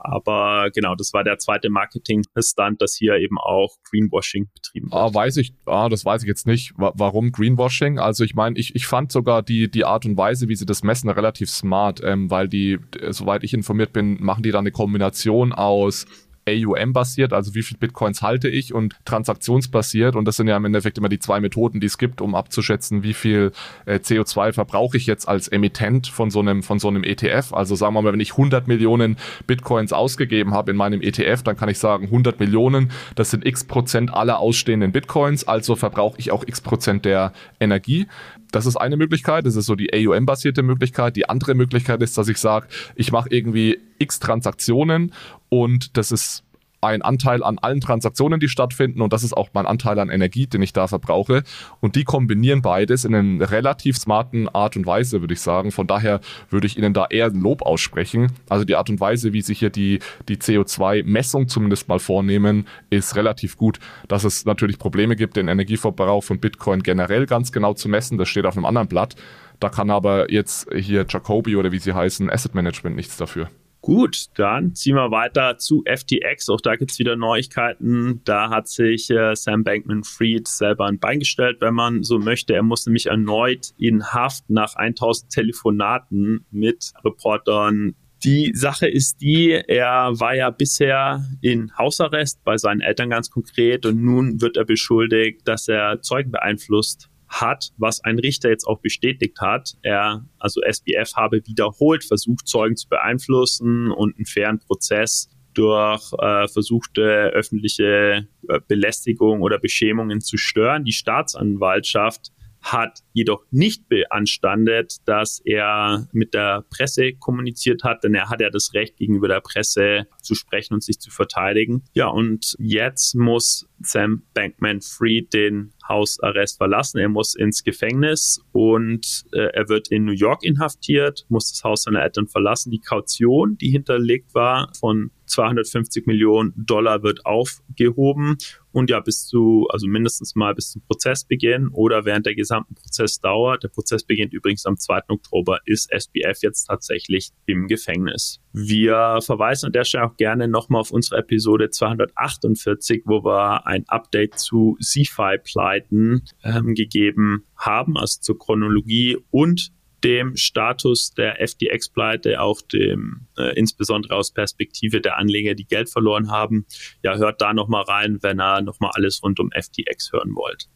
Aber genau, das war der zweite Marketing-Stunt, dass hier eben auch Greenwashing betrieben wird.
Ah, weiß ich, ah, das weiß ich jetzt nicht. Warum Greenwashing? Also ich meine, ich, ich fand sogar die, die Art und Weise, wie sie das messen, relativ smart, ähm, weil die, soweit ich informiert bin, machen die da eine Kombination aus AUM-basiert, also wie viel Bitcoins halte ich und transaktionsbasiert. Und das sind ja im Endeffekt immer die zwei Methoden, die es gibt, um abzuschätzen, wie viel äh, CO2 verbrauche ich jetzt als Emittent von so einem, von so einem ETF. Also sagen wir mal, wenn ich 100 Millionen Bitcoins ausgegeben habe in meinem ETF, dann kann ich sagen, 100 Millionen, das sind x Prozent aller ausstehenden Bitcoins, also verbrauche ich auch x Prozent der Energie. Das ist eine Möglichkeit, das ist so die AUM-basierte Möglichkeit. Die andere Möglichkeit ist, dass ich sage, ich mache irgendwie x Transaktionen und das ist ein Anteil an allen Transaktionen, die stattfinden und das ist auch mein Anteil an Energie, den ich da verbrauche. Und die kombinieren beides in einer relativ smarten Art und Weise, würde ich sagen. Von daher würde ich Ihnen da eher Lob aussprechen. Also die Art und Weise, wie Sie hier die, die CO2-Messung zumindest mal vornehmen, ist relativ gut. Dass es natürlich Probleme gibt, den Energieverbrauch von Bitcoin generell ganz genau zu messen, das steht auf einem anderen Blatt. Da kann aber jetzt hier Jacobi oder wie sie heißen, Asset Management nichts dafür.
Gut, dann ziehen wir weiter zu FTX. Auch da gibt es wieder Neuigkeiten. Da hat sich äh, Sam Bankman-Fried selber ein Bein gestellt, wenn man so möchte. Er muss nämlich erneut in Haft nach 1000 Telefonaten mit Reportern die Sache ist die, er war ja bisher in Hausarrest bei seinen Eltern ganz konkret und nun wird er beschuldigt, dass er Zeugen beeinflusst hat, was ein Richter jetzt auch bestätigt hat. Er, also SBF habe wiederholt versucht, Zeugen zu beeinflussen und einen fairen Prozess durch äh, versuchte öffentliche äh, Belästigung oder Beschämungen zu stören. Die Staatsanwaltschaft hat jedoch nicht beanstandet, dass er mit der Presse kommuniziert hat, denn er hat ja das Recht, gegenüber der Presse zu sprechen und sich zu verteidigen. Ja, und jetzt muss Sam Bankman-Fried den Hausarrest verlassen. Er muss ins Gefängnis und äh, er wird in New York inhaftiert, muss das Haus seiner Eltern verlassen. Die Kaution, die hinterlegt war, von 250 Millionen Dollar wird aufgehoben und ja bis zu, also mindestens mal bis zum Prozessbeginn oder während der gesamten Prozessdauer, der Prozess beginnt übrigens am 2. Oktober, ist SBF jetzt tatsächlich im Gefängnis. Wir verweisen an der Stelle auch gerne nochmal auf unsere Episode 248, wo wir ein Update zu CFI-Pleiten ähm, gegeben haben, also zur Chronologie und dem Status der FTX-Pleite, auch dem äh, insbesondere aus Perspektive der Anleger, die Geld verloren haben. Ja, hört da nochmal rein, wenn ihr nochmal alles rund um FTX hören wollt.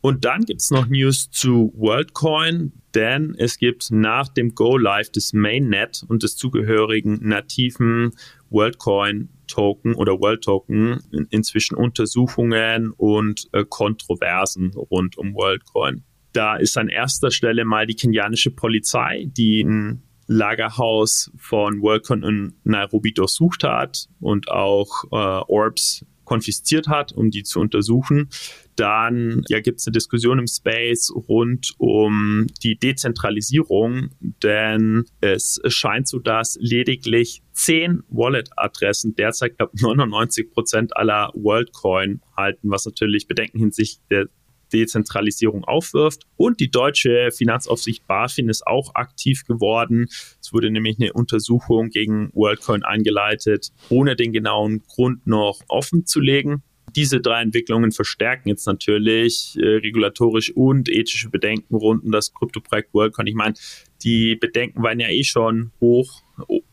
Und dann gibt's noch News zu WorldCoin, denn es gibt nach dem Go-Live des Mainnet und des zugehörigen nativen WorldCoin Token oder World Token inzwischen Untersuchungen und äh, Kontroversen rund um WorldCoin. Da ist an erster Stelle mal die kenianische Polizei, die ein Lagerhaus von WorldCoin in Nairobi durchsucht hat und auch äh, Orbs konfisziert hat, um die zu untersuchen. Dann ja, gibt es eine Diskussion im Space rund um die Dezentralisierung, denn es scheint so, dass lediglich zehn Wallet-Adressen derzeit, glaube 99 Prozent aller WorldCoin halten, was natürlich Bedenken hinsichtlich der Dezentralisierung aufwirft. Und die deutsche Finanzaufsicht BaFin ist auch aktiv geworden. Es wurde nämlich eine Untersuchung gegen WorldCoin eingeleitet, ohne den genauen Grund noch offen zu legen. Diese drei Entwicklungen verstärken jetzt natürlich äh, regulatorisch und ethische Bedenken rund um das Kryptoprojekt WorldCoin. Ich meine, die Bedenken waren ja eh schon hoch,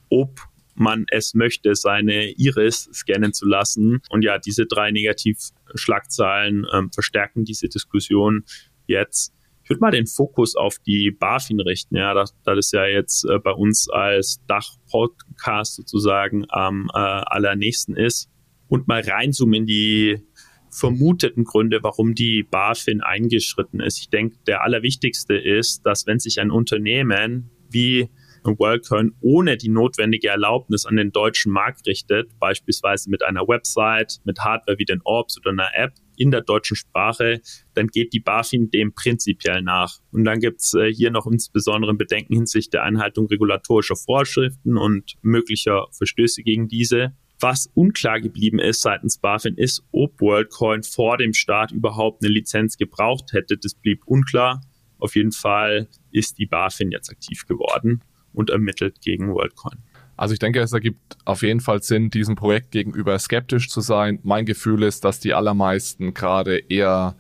ob man es möchte, seine Iris scannen zu lassen. Und ja, diese drei Negativschlagzeilen ähm, verstärken diese Diskussion jetzt. Ich würde mal den Fokus auf die BaFin richten, ja, das, das ist ja jetzt äh, bei uns als Dach-Podcast sozusagen am äh, allernächsten ist. Und mal reinzoomen in die vermuteten Gründe, warum die BaFin eingeschritten ist. Ich denke, der allerwichtigste ist, dass wenn sich ein Unternehmen wie WorldCoin ohne die notwendige Erlaubnis an den deutschen Markt richtet, beispielsweise mit einer Website, mit Hardware wie den Orbs oder einer App in der deutschen Sprache, dann geht die BaFin dem prinzipiell nach. Und dann gibt's äh, hier noch insbesondere Bedenken hinsichtlich der Einhaltung regulatorischer Vorschriften und möglicher Verstöße gegen diese. Was unklar geblieben ist seitens BaFin ist, ob WorldCoin vor dem Start überhaupt eine Lizenz gebraucht hätte. Das blieb unklar. Auf jeden Fall ist die BaFin jetzt aktiv geworden und ermittelt gegen WorldCoin.
Also ich denke, es ergibt auf jeden Fall Sinn, diesem Projekt gegenüber skeptisch zu sein. Mein Gefühl ist, dass die allermeisten gerade eher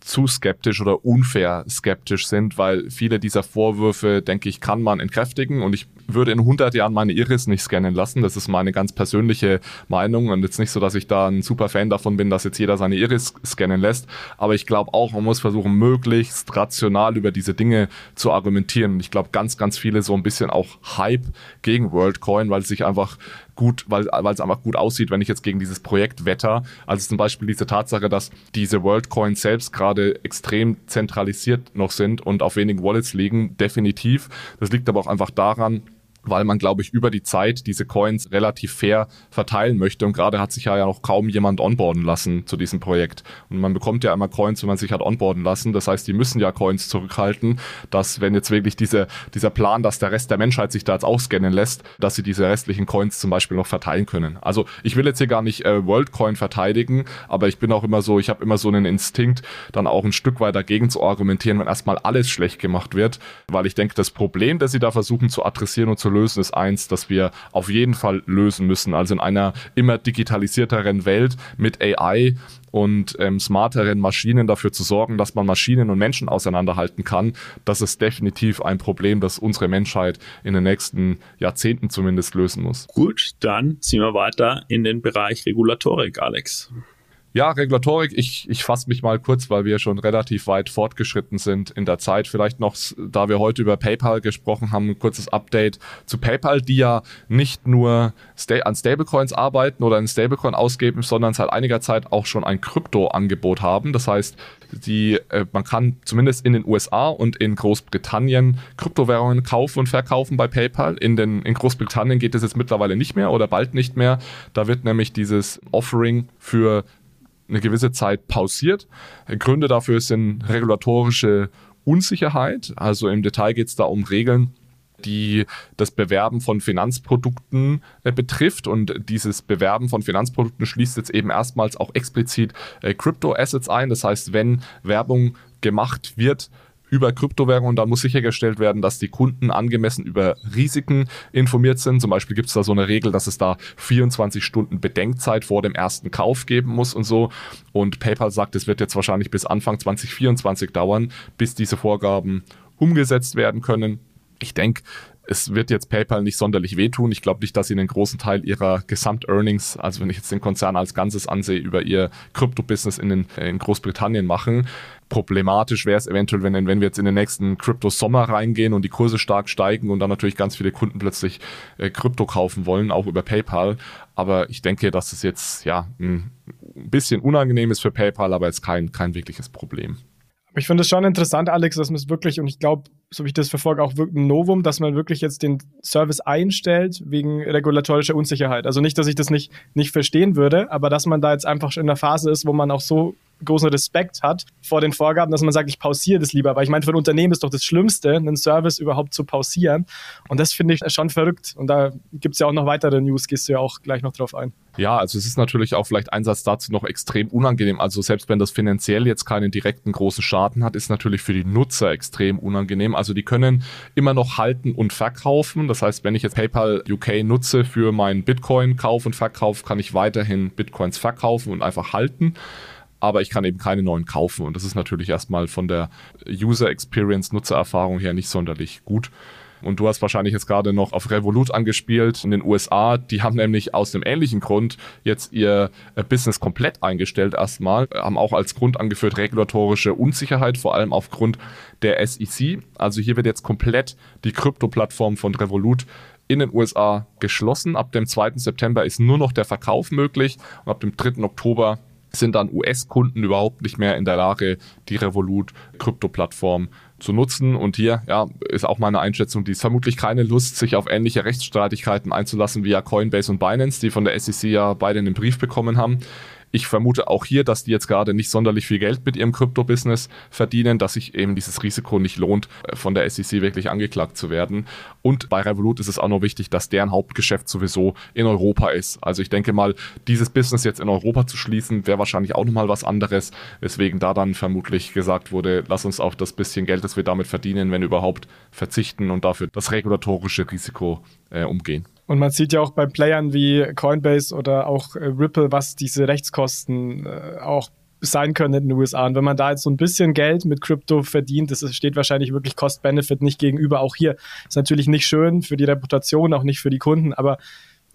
zu skeptisch oder unfair skeptisch sind, weil viele dieser Vorwürfe, denke ich, kann man entkräftigen und ich würde in 100 Jahren meine Iris nicht scannen lassen. Das ist meine ganz persönliche Meinung und jetzt nicht so, dass ich da ein super Fan davon bin, dass jetzt jeder seine Iris scannen lässt, aber ich glaube auch, man muss versuchen, möglichst rational über diese Dinge zu argumentieren. Und ich glaube, ganz, ganz viele so ein bisschen auch Hype gegen WorldCoin, weil es sich einfach gut, weil, es einfach gut aussieht, wenn ich jetzt gegen dieses Projekt wetter. Also zum Beispiel diese Tatsache, dass diese WorldCoins selbst gerade extrem zentralisiert noch sind und auf wenigen Wallets liegen, definitiv. Das liegt aber auch einfach daran, weil man, glaube ich, über die Zeit diese Coins relativ fair verteilen möchte. Und gerade hat sich ja noch kaum jemand onboarden lassen zu diesem Projekt. Und man bekommt ja immer Coins, wenn man sich hat onboarden lassen. Das heißt, die müssen ja Coins zurückhalten, dass wenn jetzt wirklich diese, dieser Plan, dass der Rest der Menschheit sich da jetzt auch scannen lässt, dass sie diese restlichen Coins zum Beispiel noch verteilen können. Also ich will jetzt hier gar nicht äh, WorldCoin verteidigen, aber ich bin auch immer so, ich habe immer so einen Instinkt, dann auch ein Stück weit dagegen zu argumentieren, wenn erstmal alles schlecht gemacht wird, weil ich denke, das Problem, das sie da versuchen zu adressieren und zu lösen, ist eins, das wir auf jeden Fall lösen müssen. Also in einer immer digitalisierteren Welt mit AI und ähm, smarteren Maschinen dafür zu sorgen, dass man Maschinen und Menschen auseinanderhalten kann, das ist definitiv ein Problem, das unsere Menschheit in den nächsten Jahrzehnten zumindest lösen muss.
Gut, dann ziehen wir weiter in den Bereich Regulatorik, Alex.
Ja, Regulatorik, ich, ich fasse mich mal kurz, weil wir schon relativ weit fortgeschritten sind in der Zeit. Vielleicht noch, da wir heute über PayPal gesprochen haben, ein kurzes Update zu PayPal, die ja nicht nur an Stablecoins arbeiten oder einen Stablecoin ausgeben, sondern seit einiger Zeit auch schon ein Krypto-Angebot haben. Das heißt, die, äh, man kann zumindest in den USA und in Großbritannien Kryptowährungen kaufen und verkaufen bei PayPal. In, den, in Großbritannien geht es jetzt mittlerweile nicht mehr oder bald nicht mehr. Da wird nämlich dieses Offering für eine gewisse Zeit pausiert. Gründe dafür sind regulatorische Unsicherheit. Also im Detail geht es da um Regeln, die das Bewerben von Finanzprodukten äh, betrifft. Und dieses Bewerben von Finanzprodukten schließt jetzt eben erstmals auch explizit äh, Crypto-Assets ein. Das heißt, wenn Werbung gemacht wird, über Kryptowährungen. Da muss sichergestellt werden, dass die Kunden angemessen über Risiken informiert sind. Zum Beispiel gibt es da so eine Regel, dass es da 24 Stunden Bedenkzeit vor dem ersten Kauf geben muss und so. Und PayPal sagt, es wird jetzt wahrscheinlich bis Anfang 2024 dauern, bis diese Vorgaben umgesetzt werden können. Ich denke, es wird jetzt PayPal nicht sonderlich wehtun. Ich glaube nicht, dass sie einen großen Teil ihrer Gesamt-Earnings, also wenn ich jetzt den Konzern als Ganzes ansehe, über ihr Krypto-Business in, in Großbritannien machen. Problematisch wäre es eventuell, wenn, wenn wir jetzt in den nächsten Krypto-Sommer reingehen und die Kurse stark steigen und dann natürlich ganz viele Kunden plötzlich äh, Krypto kaufen wollen, auch über PayPal. Aber ich denke, dass es jetzt ja ein bisschen unangenehm ist für PayPal, aber jetzt kein, kein wirkliches Problem.
Ich finde es schon interessant, Alex, dass man es wirklich, und ich glaube, so wie ich das verfolge, auch wirklich ein Novum, dass man wirklich jetzt den Service einstellt wegen regulatorischer Unsicherheit. Also nicht, dass ich das nicht, nicht verstehen würde, aber dass man da jetzt einfach in der Phase ist, wo man auch so großen Respekt hat vor den Vorgaben, dass man sagt, ich pausiere das lieber. Aber ich meine, für ein Unternehmen ist doch das Schlimmste, einen Service überhaupt zu pausieren. Und das finde ich schon verrückt. Und da gibt es ja auch noch weitere News, gehst du ja auch gleich noch drauf ein.
Ja, also es ist natürlich auch vielleicht ein Satz dazu noch extrem unangenehm. Also selbst wenn das finanziell jetzt keinen direkten großen Schaden hat, ist natürlich für die Nutzer extrem unangenehm. Also die können immer noch halten und verkaufen. Das heißt, wenn ich jetzt PayPal UK nutze für meinen Bitcoin-Kauf und Verkauf, kann ich weiterhin Bitcoins verkaufen und einfach halten aber ich kann eben keine neuen kaufen. Und das ist natürlich erstmal von der User Experience, Nutzererfahrung her nicht sonderlich gut. Und du hast wahrscheinlich jetzt gerade noch auf Revolut angespielt in den USA. Die haben nämlich aus einem ähnlichen Grund jetzt ihr äh, Business komplett eingestellt erstmal, haben auch als Grund angeführt regulatorische Unsicherheit, vor allem aufgrund der SEC. Also hier wird jetzt komplett die Krypto-Plattform von Revolut in den USA geschlossen. Ab dem 2. September ist nur noch der Verkauf möglich und ab dem 3. Oktober sind dann US-Kunden überhaupt nicht mehr in der Lage, die Revolut-Krypto-Plattform zu nutzen. Und hier ja, ist auch meine Einschätzung, die ist vermutlich keine Lust, sich auf ähnliche Rechtsstreitigkeiten einzulassen wie ja Coinbase und Binance, die von der SEC ja beide einen Brief bekommen haben. Ich vermute auch hier, dass die jetzt gerade nicht sonderlich viel Geld mit ihrem Krypto-Business verdienen, dass sich eben dieses Risiko nicht lohnt, äh, von der SEC wirklich angeklagt zu werden. Und bei Revolut ist es auch noch wichtig, dass deren Hauptgeschäft sowieso in Europa ist. Also ich denke mal, dieses Business jetzt in Europa zu schließen, wäre wahrscheinlich auch nochmal was anderes, weswegen da dann vermutlich gesagt wurde, lass uns auf das bisschen Geld, das wir damit verdienen, wenn überhaupt, verzichten und dafür das regulatorische Risiko äh, umgehen.
Und man sieht ja auch bei Playern wie Coinbase oder auch äh, Ripple, was diese Rechtskosten äh, auch sein können in den USA. Und wenn man da jetzt so ein bisschen Geld mit Krypto verdient, das steht wahrscheinlich wirklich Cost-Benefit nicht gegenüber. Auch hier ist natürlich nicht schön für die Reputation, auch nicht für die Kunden, aber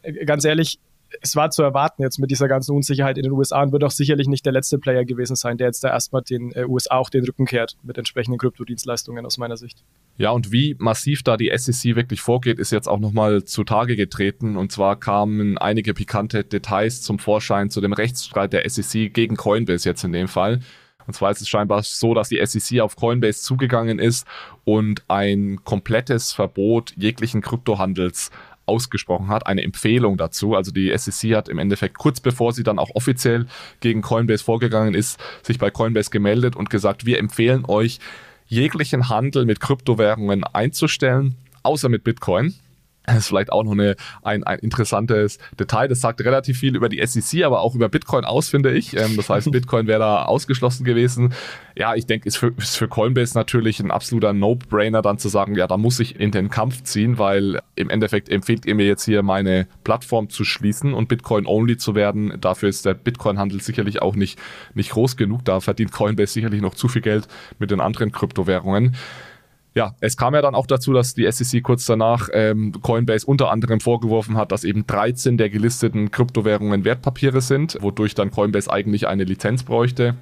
äh, ganz ehrlich, es war zu erwarten jetzt mit dieser ganzen Unsicherheit in den USA und wird auch sicherlich nicht der letzte Player gewesen sein, der jetzt da erstmal den USA auch den Rücken kehrt mit entsprechenden Kryptodienstleistungen aus meiner Sicht.
Ja, und wie massiv da die SEC wirklich vorgeht, ist jetzt auch nochmal zutage getreten. Und zwar kamen einige pikante Details zum Vorschein zu dem Rechtsstreit der SEC gegen Coinbase jetzt in dem Fall. Und zwar ist es scheinbar so, dass die SEC auf Coinbase zugegangen ist und ein komplettes Verbot jeglichen Kryptohandels ausgesprochen hat, eine Empfehlung dazu. Also die SEC hat im Endeffekt kurz bevor sie dann auch offiziell gegen Coinbase vorgegangen ist, sich bei Coinbase gemeldet und gesagt, wir empfehlen euch, jeglichen Handel mit Kryptowährungen einzustellen, außer mit Bitcoin. Das ist vielleicht auch noch eine, ein, ein interessantes Detail. Das sagt relativ viel über die SEC, aber auch über Bitcoin aus, finde ich. Ähm, das heißt, Bitcoin wäre da ausgeschlossen gewesen. Ja, ich denke, ist für, ist für Coinbase natürlich ein absoluter No-Brainer, dann zu sagen, ja, da muss ich in den Kampf ziehen, weil im Endeffekt empfiehlt ihr mir jetzt hier meine Plattform zu schließen und Bitcoin-only zu werden. Dafür ist der Bitcoin-Handel sicherlich auch nicht, nicht groß genug. Da verdient Coinbase sicherlich noch zu viel Geld mit den anderen Kryptowährungen ja, es kam ja dann auch dazu, dass die SEC kurz danach ähm, Coinbase unter anderem vorgeworfen hat, dass eben 13 der gelisteten Kryptowährungen Wertpapiere sind, wodurch dann Coinbase eigentlich eine Lizenz bräuchte.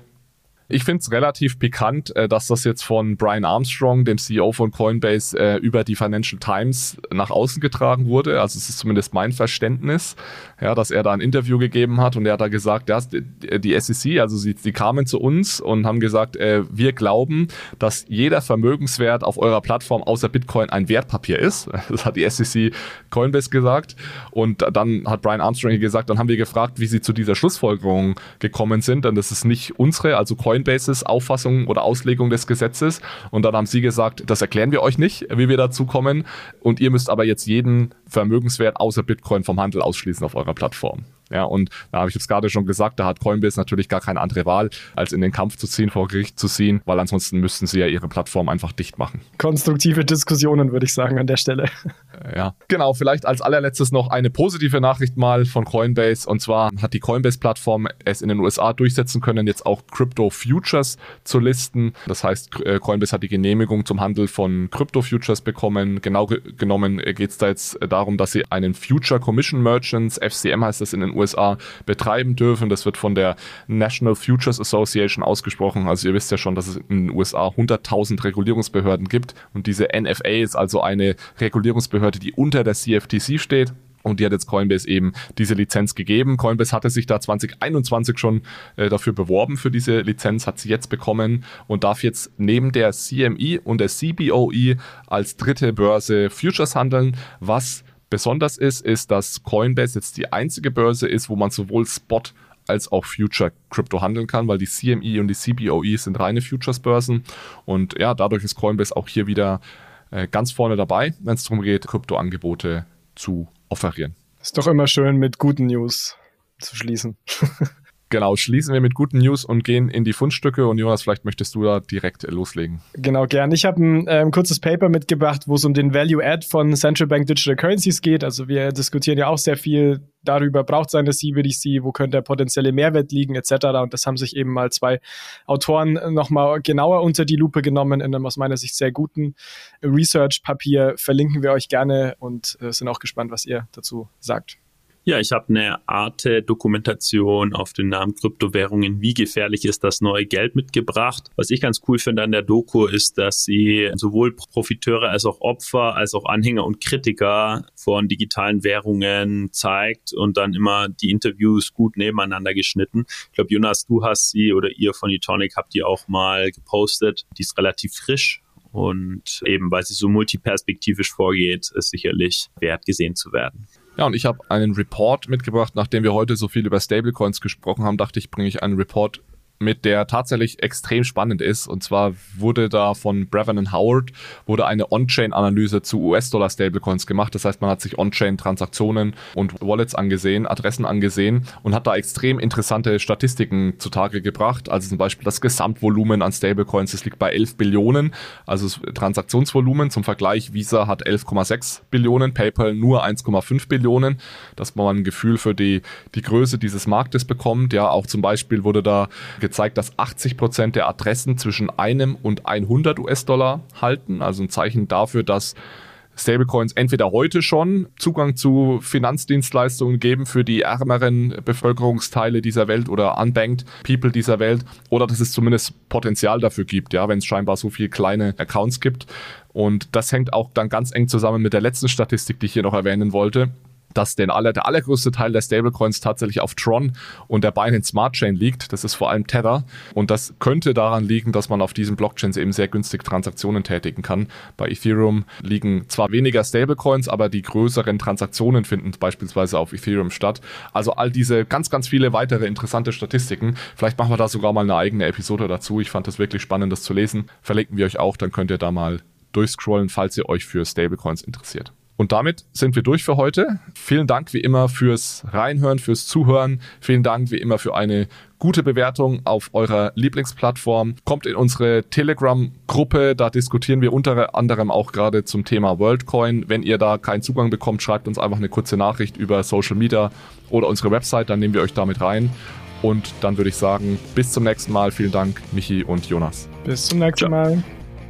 Ich finde es relativ pikant, äh, dass das jetzt von Brian Armstrong, dem CEO von Coinbase, äh, über die Financial Times nach außen getragen wurde. Also es ist zumindest mein Verständnis, ja, dass er da ein Interview gegeben hat und er hat da gesagt, ja, die SEC, also sie, sie kamen zu uns und haben gesagt, äh, wir glauben, dass jeder Vermögenswert auf eurer Plattform außer Bitcoin ein Wertpapier ist. Das hat die SEC Coinbase gesagt. Und dann hat Brian Armstrong gesagt, dann haben wir gefragt, wie sie zu dieser Schlussfolgerung gekommen sind. Denn das ist nicht unsere, also Coinbase Coinbases Auffassung oder Auslegung des Gesetzes. Und dann haben sie gesagt, das erklären wir euch nicht, wie wir dazu kommen. Und ihr müsst aber jetzt jeden Vermögenswert außer Bitcoin vom Handel ausschließen auf eurer Plattform. Ja, und da habe ich jetzt gerade schon gesagt, da hat Coinbase natürlich gar keine andere Wahl, als in den Kampf zu ziehen, vor Gericht zu ziehen, weil ansonsten müssten sie ja ihre Plattform einfach dicht machen.
Konstruktive Diskussionen, würde ich sagen, an der Stelle.
Äh, ja, genau. Vielleicht als allerletztes noch eine positive Nachricht mal von Coinbase. Und zwar hat die Coinbase-Plattform es in den USA durchsetzen können, jetzt auch Crypto Futures zu listen. Das heißt, äh, Coinbase hat die Genehmigung zum Handel von Crypto Futures bekommen. Genau genommen geht es da jetzt darum, dass sie einen Future Commission Merchants, FCM heißt das in den USA betreiben dürfen. Das wird von der National Futures Association ausgesprochen. Also ihr wisst ja schon, dass es in den USA 100.000 Regulierungsbehörden gibt und diese NFA ist also eine Regulierungsbehörde, die unter der CFTC steht. Und die hat jetzt Coinbase eben diese Lizenz gegeben. Coinbase hatte sich da 2021 schon äh, dafür beworben für diese Lizenz, hat sie jetzt bekommen und darf jetzt neben der CME und der CBOE als dritte Börse Futures handeln, was Besonders ist, ist, dass Coinbase jetzt die einzige Börse ist, wo man sowohl Spot als auch Future Crypto handeln kann, weil die CME und die CBOE sind reine Futures-Börsen. Und ja, dadurch ist Coinbase auch hier wieder äh, ganz vorne dabei, wenn es darum geht, Kryptoangebote zu offerieren.
Ist doch immer schön, mit guten News zu schließen.
Genau, schließen wir mit guten News und gehen in die Fundstücke. Und Jonas, vielleicht möchtest du da direkt loslegen.
Genau, gern. Ich habe ein ähm, kurzes Paper mitgebracht, wo es um den Value Add von Central Bank Digital Currencies geht. Also wir diskutieren ja auch sehr viel darüber, braucht es eine CBDC, wo könnte der potenzielle Mehrwert liegen, etc. Und das haben sich eben mal zwei Autoren nochmal genauer unter die Lupe genommen in einem aus meiner Sicht sehr guten Research-Papier. Verlinken wir euch gerne und äh, sind auch gespannt, was ihr dazu sagt.
Ja, ich habe eine Arte-Dokumentation auf den Namen Kryptowährungen. Wie gefährlich ist das neue Geld mitgebracht? Was ich ganz cool finde an der Doku ist, dass sie sowohl Profiteure als auch Opfer, als auch Anhänger und Kritiker von digitalen Währungen zeigt und dann immer die Interviews gut nebeneinander geschnitten. Ich glaube, Jonas, du hast sie oder ihr von Etonic habt die auch mal gepostet. Die ist relativ frisch und eben weil sie so multiperspektivisch vorgeht, ist sicherlich wert gesehen zu werden.
Ja, und ich habe einen Report mitgebracht, nachdem wir heute so viel über Stablecoins gesprochen haben, dachte ich, bringe ich einen Report mit der tatsächlich extrem spannend ist. Und zwar wurde da von Brevin Howard wurde eine On-Chain-Analyse zu US-Dollar-Stablecoins gemacht. Das heißt, man hat sich On-Chain-Transaktionen und Wallets angesehen, Adressen angesehen und hat da extrem interessante Statistiken zutage gebracht. Also zum Beispiel das Gesamtvolumen an Stablecoins, das liegt bei 11 Billionen, also Transaktionsvolumen. Zum Vergleich, Visa hat 11,6 Billionen, PayPal nur 1,5 Billionen, dass man ein Gefühl für die, die Größe dieses Marktes bekommt. Ja, auch zum Beispiel wurde da gezeigt, dass 80 Prozent der Adressen zwischen einem und 100 US-Dollar halten. Also ein Zeichen dafür, dass Stablecoins entweder heute schon Zugang zu Finanzdienstleistungen geben für die ärmeren Bevölkerungsteile dieser Welt oder unbanked People dieser Welt oder dass es zumindest Potenzial dafür gibt, ja, wenn es scheinbar so viele kleine Accounts gibt. Und das hängt auch dann ganz eng zusammen mit der letzten Statistik, die ich hier noch erwähnen wollte dass den aller, der allergrößte Teil der Stablecoins tatsächlich auf Tron und der Binance Smart Chain liegt. Das ist vor allem Tether. Und das könnte daran liegen, dass man auf diesen Blockchains eben sehr günstig Transaktionen tätigen kann. Bei Ethereum liegen zwar weniger Stablecoins, aber die größeren Transaktionen finden beispielsweise auf Ethereum statt. Also all diese ganz, ganz viele weitere interessante Statistiken. Vielleicht machen wir da sogar mal eine eigene Episode dazu. Ich fand das wirklich spannend, das zu lesen. Verlinken wir euch auch, dann könnt ihr da mal durchscrollen, falls ihr euch für Stablecoins interessiert. Und damit sind wir durch für heute. Vielen Dank wie immer fürs Reinhören, fürs Zuhören. Vielen Dank wie immer für eine gute Bewertung auf eurer Lieblingsplattform. Kommt in unsere Telegram-Gruppe, da diskutieren wir unter anderem auch gerade zum Thema WorldCoin. Wenn ihr da keinen Zugang bekommt, schreibt uns einfach eine kurze Nachricht über Social Media oder unsere Website, dann nehmen wir euch damit rein. Und dann würde ich sagen, bis zum nächsten Mal. Vielen Dank, Michi und Jonas.
Bis zum nächsten Mal.